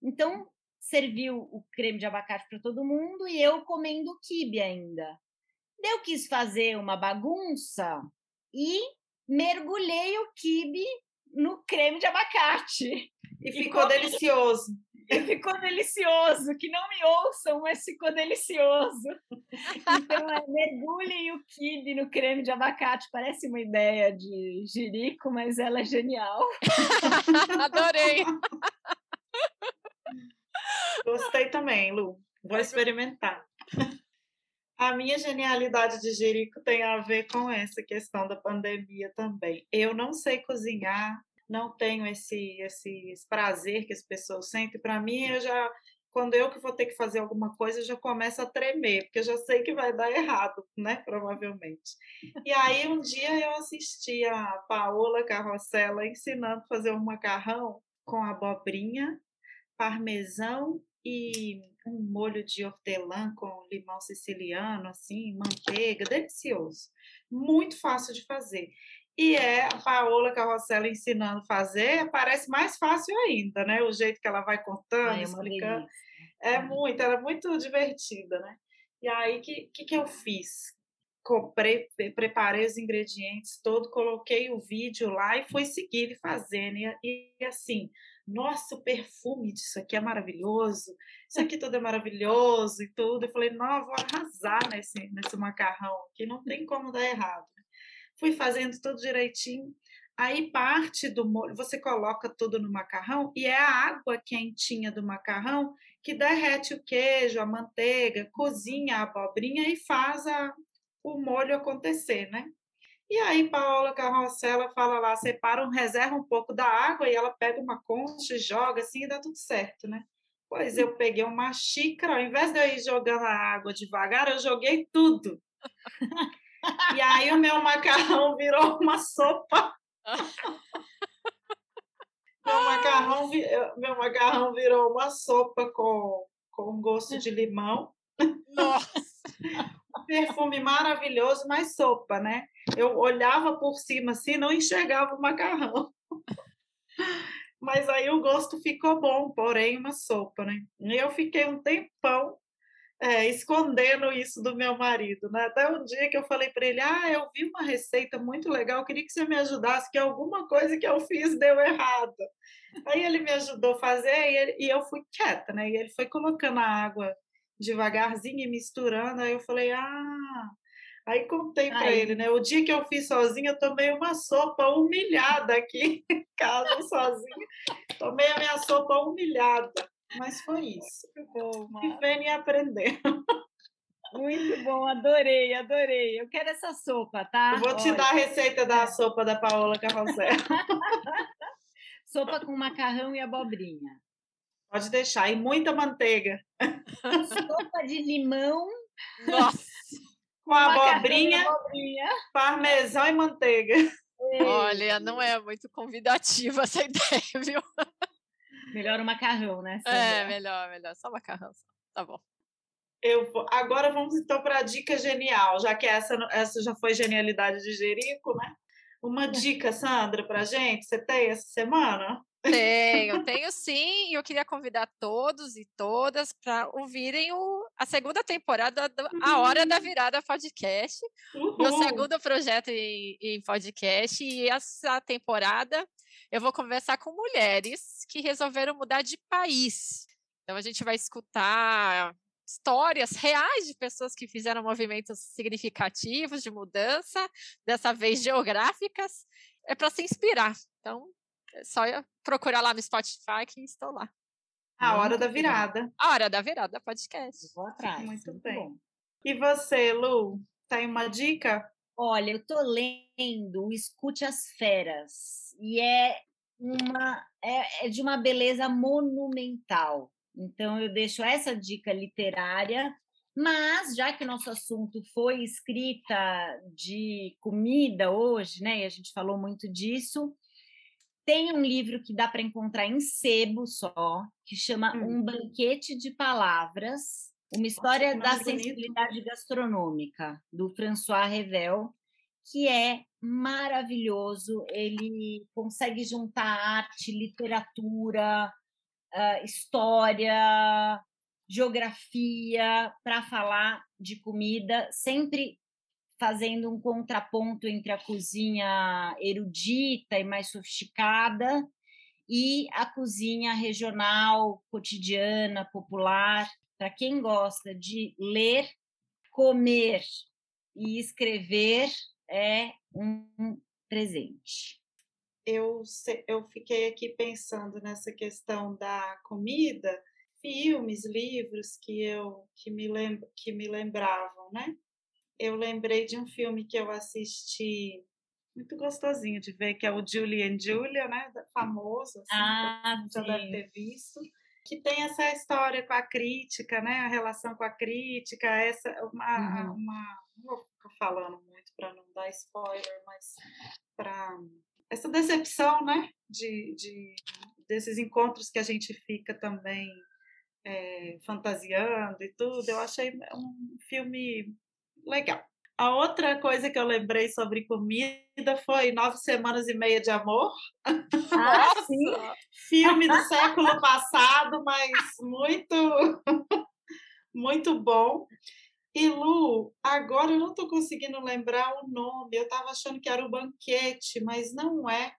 Então, serviu o creme de abacate para todo mundo e eu comendo o quibe ainda. Eu quis fazer uma bagunça e mergulhei o quibe no creme de abacate. E E ficou como- delicioso. E ficou delicioso. Que não me ouçam, mas ficou delicioso. Então, é, mergulhem o quibe no creme de abacate. Parece uma ideia de jirico, mas ela é genial. Adorei! Gostei também, Lu. Vou experimentar. A minha genialidade de Jerico tem a ver com essa questão da pandemia também. Eu não sei cozinhar, não tenho esse, esse, esse prazer que as pessoas sentem. Para mim, eu já, quando eu que vou ter que fazer alguma coisa, eu já começo a tremer, porque eu já sei que vai dar errado, né? Provavelmente. E aí, um dia eu assisti a Paola Carrossela ensinando a fazer um macarrão com abobrinha, parmesão e um molho de hortelã com limão siciliano, assim, manteiga, delicioso. Muito fácil de fazer. E é a Paola Carrossela ensinando a fazer, parece mais fácil ainda, né? O jeito que ela vai contando, é explicando. É muito, ela é muito divertida, né? E aí, o que, que, que eu fiz? Comprei, preparei os ingredientes todo, coloquei o vídeo lá e fui seguindo e fazendo. E, e assim, nossa, o perfume disso aqui é maravilhoso, isso aqui tudo é maravilhoso e tudo. Eu falei, não, vou arrasar nesse, nesse macarrão aqui, não tem como dar errado. Fui fazendo tudo direitinho. Aí parte do molho, você coloca tudo no macarrão e é a água quentinha do macarrão que derrete o queijo, a manteiga, cozinha a abobrinha e faz a, o molho acontecer, né? E aí Paola Carrossela fala lá, separa um, reserva um pouco da água e ela pega uma concha e joga assim e dá tudo certo, né? Pois eu peguei uma xícara, ao invés de eu ir jogando a água devagar, eu joguei tudo. E aí o meu macarrão virou uma sopa. meu, macarrão, meu macarrão virou uma sopa com, com gosto de limão. Nossa! perfume maravilhoso, mas sopa, né? Eu olhava por cima assim, não enxergava o macarrão. Mas aí o gosto ficou bom, porém uma sopa, né? E eu fiquei um tempão é, escondendo isso do meu marido, né? Até um dia que eu falei para ele: Ah, eu vi uma receita muito legal, queria que você me ajudasse, que alguma coisa que eu fiz deu errado. Aí ele me ajudou a fazer e, ele, e eu fui quieta, né? E ele foi colocando a água devagarzinho e misturando. Aí eu falei: Ah. Aí contei para ele, né? O dia que eu fiz sozinha, eu tomei uma sopa humilhada aqui em casa, sozinha. Tomei a minha sopa humilhada. Mas foi isso. Muito bom, e aprendendo. Muito bom, adorei, adorei. Eu quero essa sopa, tá? Eu vou te Olha. dar a receita da sopa da Paola Carrossel. sopa com macarrão e abobrinha. Pode deixar, e muita manteiga. Sopa de limão. Nossa! Com abobrinha, abobrinha, parmesão e manteiga. Olha, não é muito convidativa essa ideia, viu? Melhor o macarrão, né? É, melhor, melhor. Só macarrão. Tá bom. Eu vou... Agora vamos então para a dica genial, já que essa, essa já foi genialidade de Jerico, né? Uma dica, Sandra, para gente? Você tem essa semana? Tenho, tenho sim, e eu queria convidar todos e todas para ouvirem o, a segunda temporada do A Hora da Virada Podcast, Uhul. meu segundo projeto em, em podcast, e essa temporada eu vou conversar com mulheres que resolveram mudar de país. Então a gente vai escutar histórias reais de pessoas que fizeram movimentos significativos de mudança, dessa vez geográficas, é para se inspirar. Então, é só procurar lá no Spotify que estou lá. A hora da virada. A hora da virada podcast. Vou atrás. Muito, muito bem. Bom. E você, Lu, tem uma dica? Olha, eu estou lendo Escute as Feras e é uma é, é de uma beleza monumental. Então eu deixo essa dica literária, mas já que o nosso assunto foi escrita de comida hoje, né? E a gente falou muito disso, tem um livro que dá para encontrar em sebo só, que chama hum. Um Banquete de Palavras, uma história Nossa, da sensibilidade bonito. gastronômica, do François Revel, que é maravilhoso. Ele consegue juntar arte, literatura, uh, história, geografia para falar de comida, sempre fazendo um contraponto entre a cozinha erudita e mais sofisticada e a cozinha regional, cotidiana, popular. Para quem gosta de ler, comer e escrever, é um presente. Eu, eu fiquei aqui pensando nessa questão da comida, filmes, livros que eu que me, lem, que me lembravam, né? Eu lembrei de um filme que eu assisti muito gostosinho de ver, que é o Julie and Julia, né? Famoso, assim, ah, já deve ter visto. Que tem essa história com a crítica, né? A relação com a crítica, essa uma, uhum. uma não vou ficar falando muito para não dar spoiler, mas para essa decepção, né? De, de, desses encontros que a gente fica também é, fantasiando e tudo. Eu achei um filme legal. A outra coisa que eu lembrei sobre comida foi Nove Semanas e Meia de Amor. Ah, sim. Filme do século passado, mas muito, muito bom. E Lu, agora eu não estou conseguindo lembrar o nome. Eu estava achando que era o Banquete, mas não é.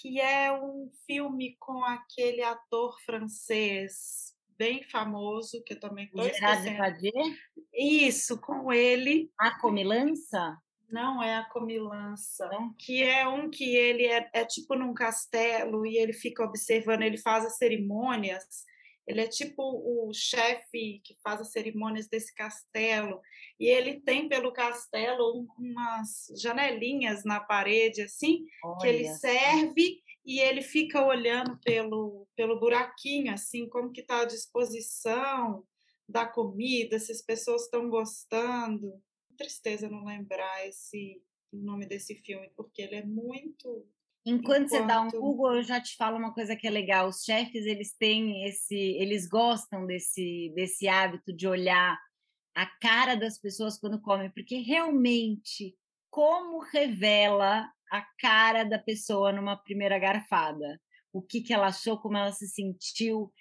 Que é um filme com aquele ator francês bem famoso, que eu também estou esquecendo. Isso, com ele. A Comilança? Não é a comilança, não. que é um que ele é, é tipo num castelo e ele fica observando, ele faz as cerimônias ele é tipo o chefe que faz as cerimônias desse castelo. E ele tem pelo castelo umas janelinhas na parede, assim, Olha. que ele serve e ele fica olhando pelo, pelo buraquinho, assim, como que está a disposição da comida, se as pessoas estão gostando. Tristeza não lembrar esse o nome desse filme, porque ele é muito Enquanto, Enquanto, você dá um Google, eu já te falo uma coisa que é legal. Os chefes, eles têm esse, eles gostam desse, desse hábito de olhar a cara das pessoas quando comem, porque realmente como revela a cara da pessoa numa primeira garfada, o que que ela achou, como ela se sentiu,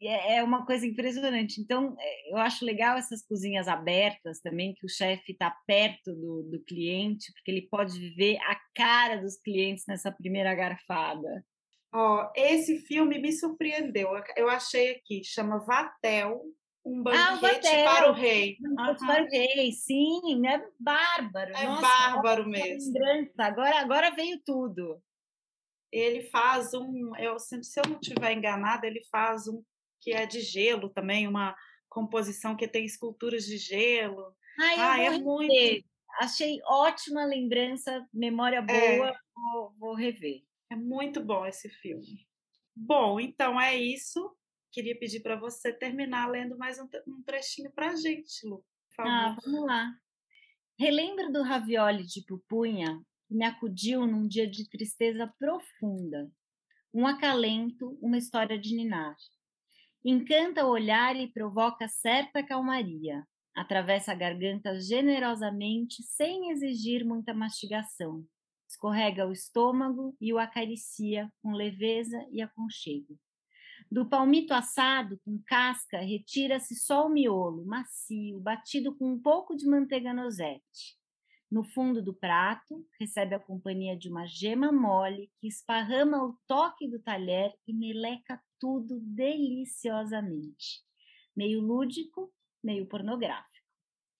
é, é uma coisa impressionante. Então, é, eu acho legal essas cozinhas abertas também, que o chefe está perto do, do cliente, porque ele pode ver a cara dos clientes nessa primeira garfada. Oh, esse filme me surpreendeu. Eu achei aqui, chama Vatel, um banquete ah, para o rei. Um banquete uhum. para o rei, sim, é bárbaro. É Nossa, bárbaro mesmo. Agora, agora veio tudo. Ele faz um, eu, se eu não estiver enganada, ele faz um que é de gelo também, uma composição que tem esculturas de gelo. Ai, ah, é muito. Achei ótima lembrança, memória é. boa, é. vou, vou rever. É muito bom esse filme. Bom, então é isso. Queria pedir para você terminar lendo mais um, um trechinho para a gente, Lu. Ah, vamos lá. Relembro do ravioli de pupunha que me acudiu num dia de tristeza profunda. Um acalento, uma história de ninar. Encanta o olhar e provoca certa calmaria. Atravessa a garganta generosamente, sem exigir muita mastigação. Escorrega o estômago e o acaricia com leveza e aconchego. Do palmito assado com casca, retira-se só o miolo, macio, batido com um pouco de manteiga nosete. No fundo do prato, recebe a companhia de uma gema mole que esparrama o toque do talher e meleca tudo deliciosamente. Meio lúdico, meio pornográfico.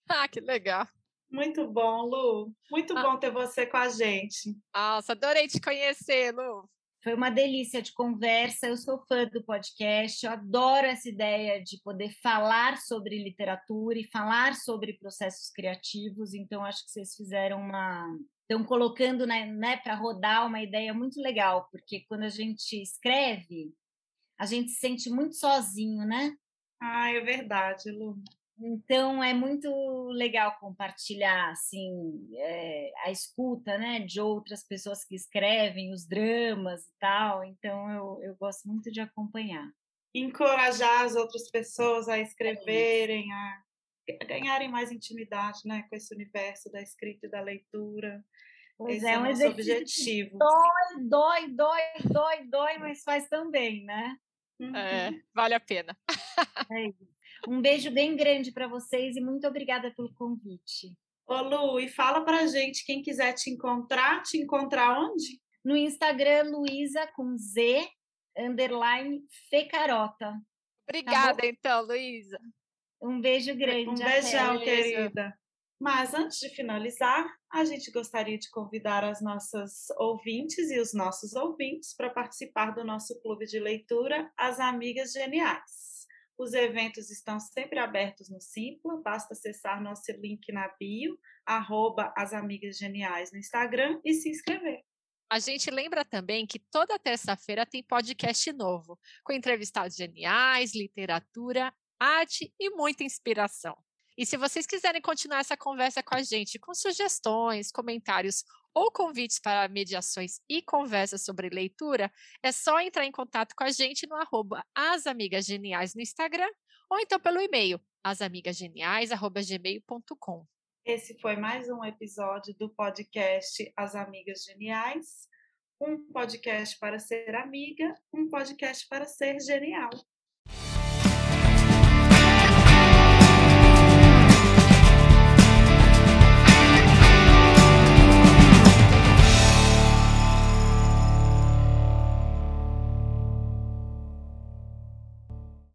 Ah, que legal. Muito bom, Lu. Muito ah. bom ter você com a gente. Nossa, adorei te conhecer, Lu. Foi uma delícia de conversa. Eu sou fã do podcast. Eu adoro essa ideia de poder falar sobre literatura e falar sobre processos criativos. Então, acho que vocês fizeram uma. Estão colocando né, né para rodar uma ideia muito legal, porque quando a gente escreve, a gente se sente muito sozinho, né? Ah, é verdade, Lu. Então é muito legal compartilhar assim é, a escuta, né, de outras pessoas que escrevem os dramas e tal. Então eu, eu gosto muito de acompanhar. Encorajar as outras pessoas a escreverem, a ganharem mais intimidade, né, com esse universo da escrita e da leitura. Pois esse é, é um objetivo. Dói, dói, dói, dói, dói, mas faz também, né? É, uhum. vale a pena. É um beijo bem grande para vocês e muito obrigada pelo convite. Ô Lu, e fala pra gente quem quiser te encontrar, te encontrar onde? No Instagram, Luísa com Z, underline Fecarota. Obrigada, tá então, Luísa. Um beijo grande. Um beijão, querida. Mas antes de finalizar, a gente gostaria de convidar as nossas ouvintes e os nossos ouvintes para participar do nosso clube de leitura As Amigas Geniais. Os eventos estão sempre abertos no Simpla, basta acessar nosso link na bio, arroba As Amigas Geniais no Instagram e se inscrever. A gente lembra também que toda terça-feira tem podcast novo, com entrevistados geniais, literatura, arte e muita inspiração. E se vocês quiserem continuar essa conversa com a gente, com sugestões, comentários ou convites para mediações e conversas sobre leitura, é só entrar em contato com a gente no arroba As Amigas Geniais no Instagram ou então pelo e-mail asamigasgeniais.gmail.com. Esse foi mais um episódio do podcast As Amigas Geniais, um podcast para ser amiga, um podcast para ser genial.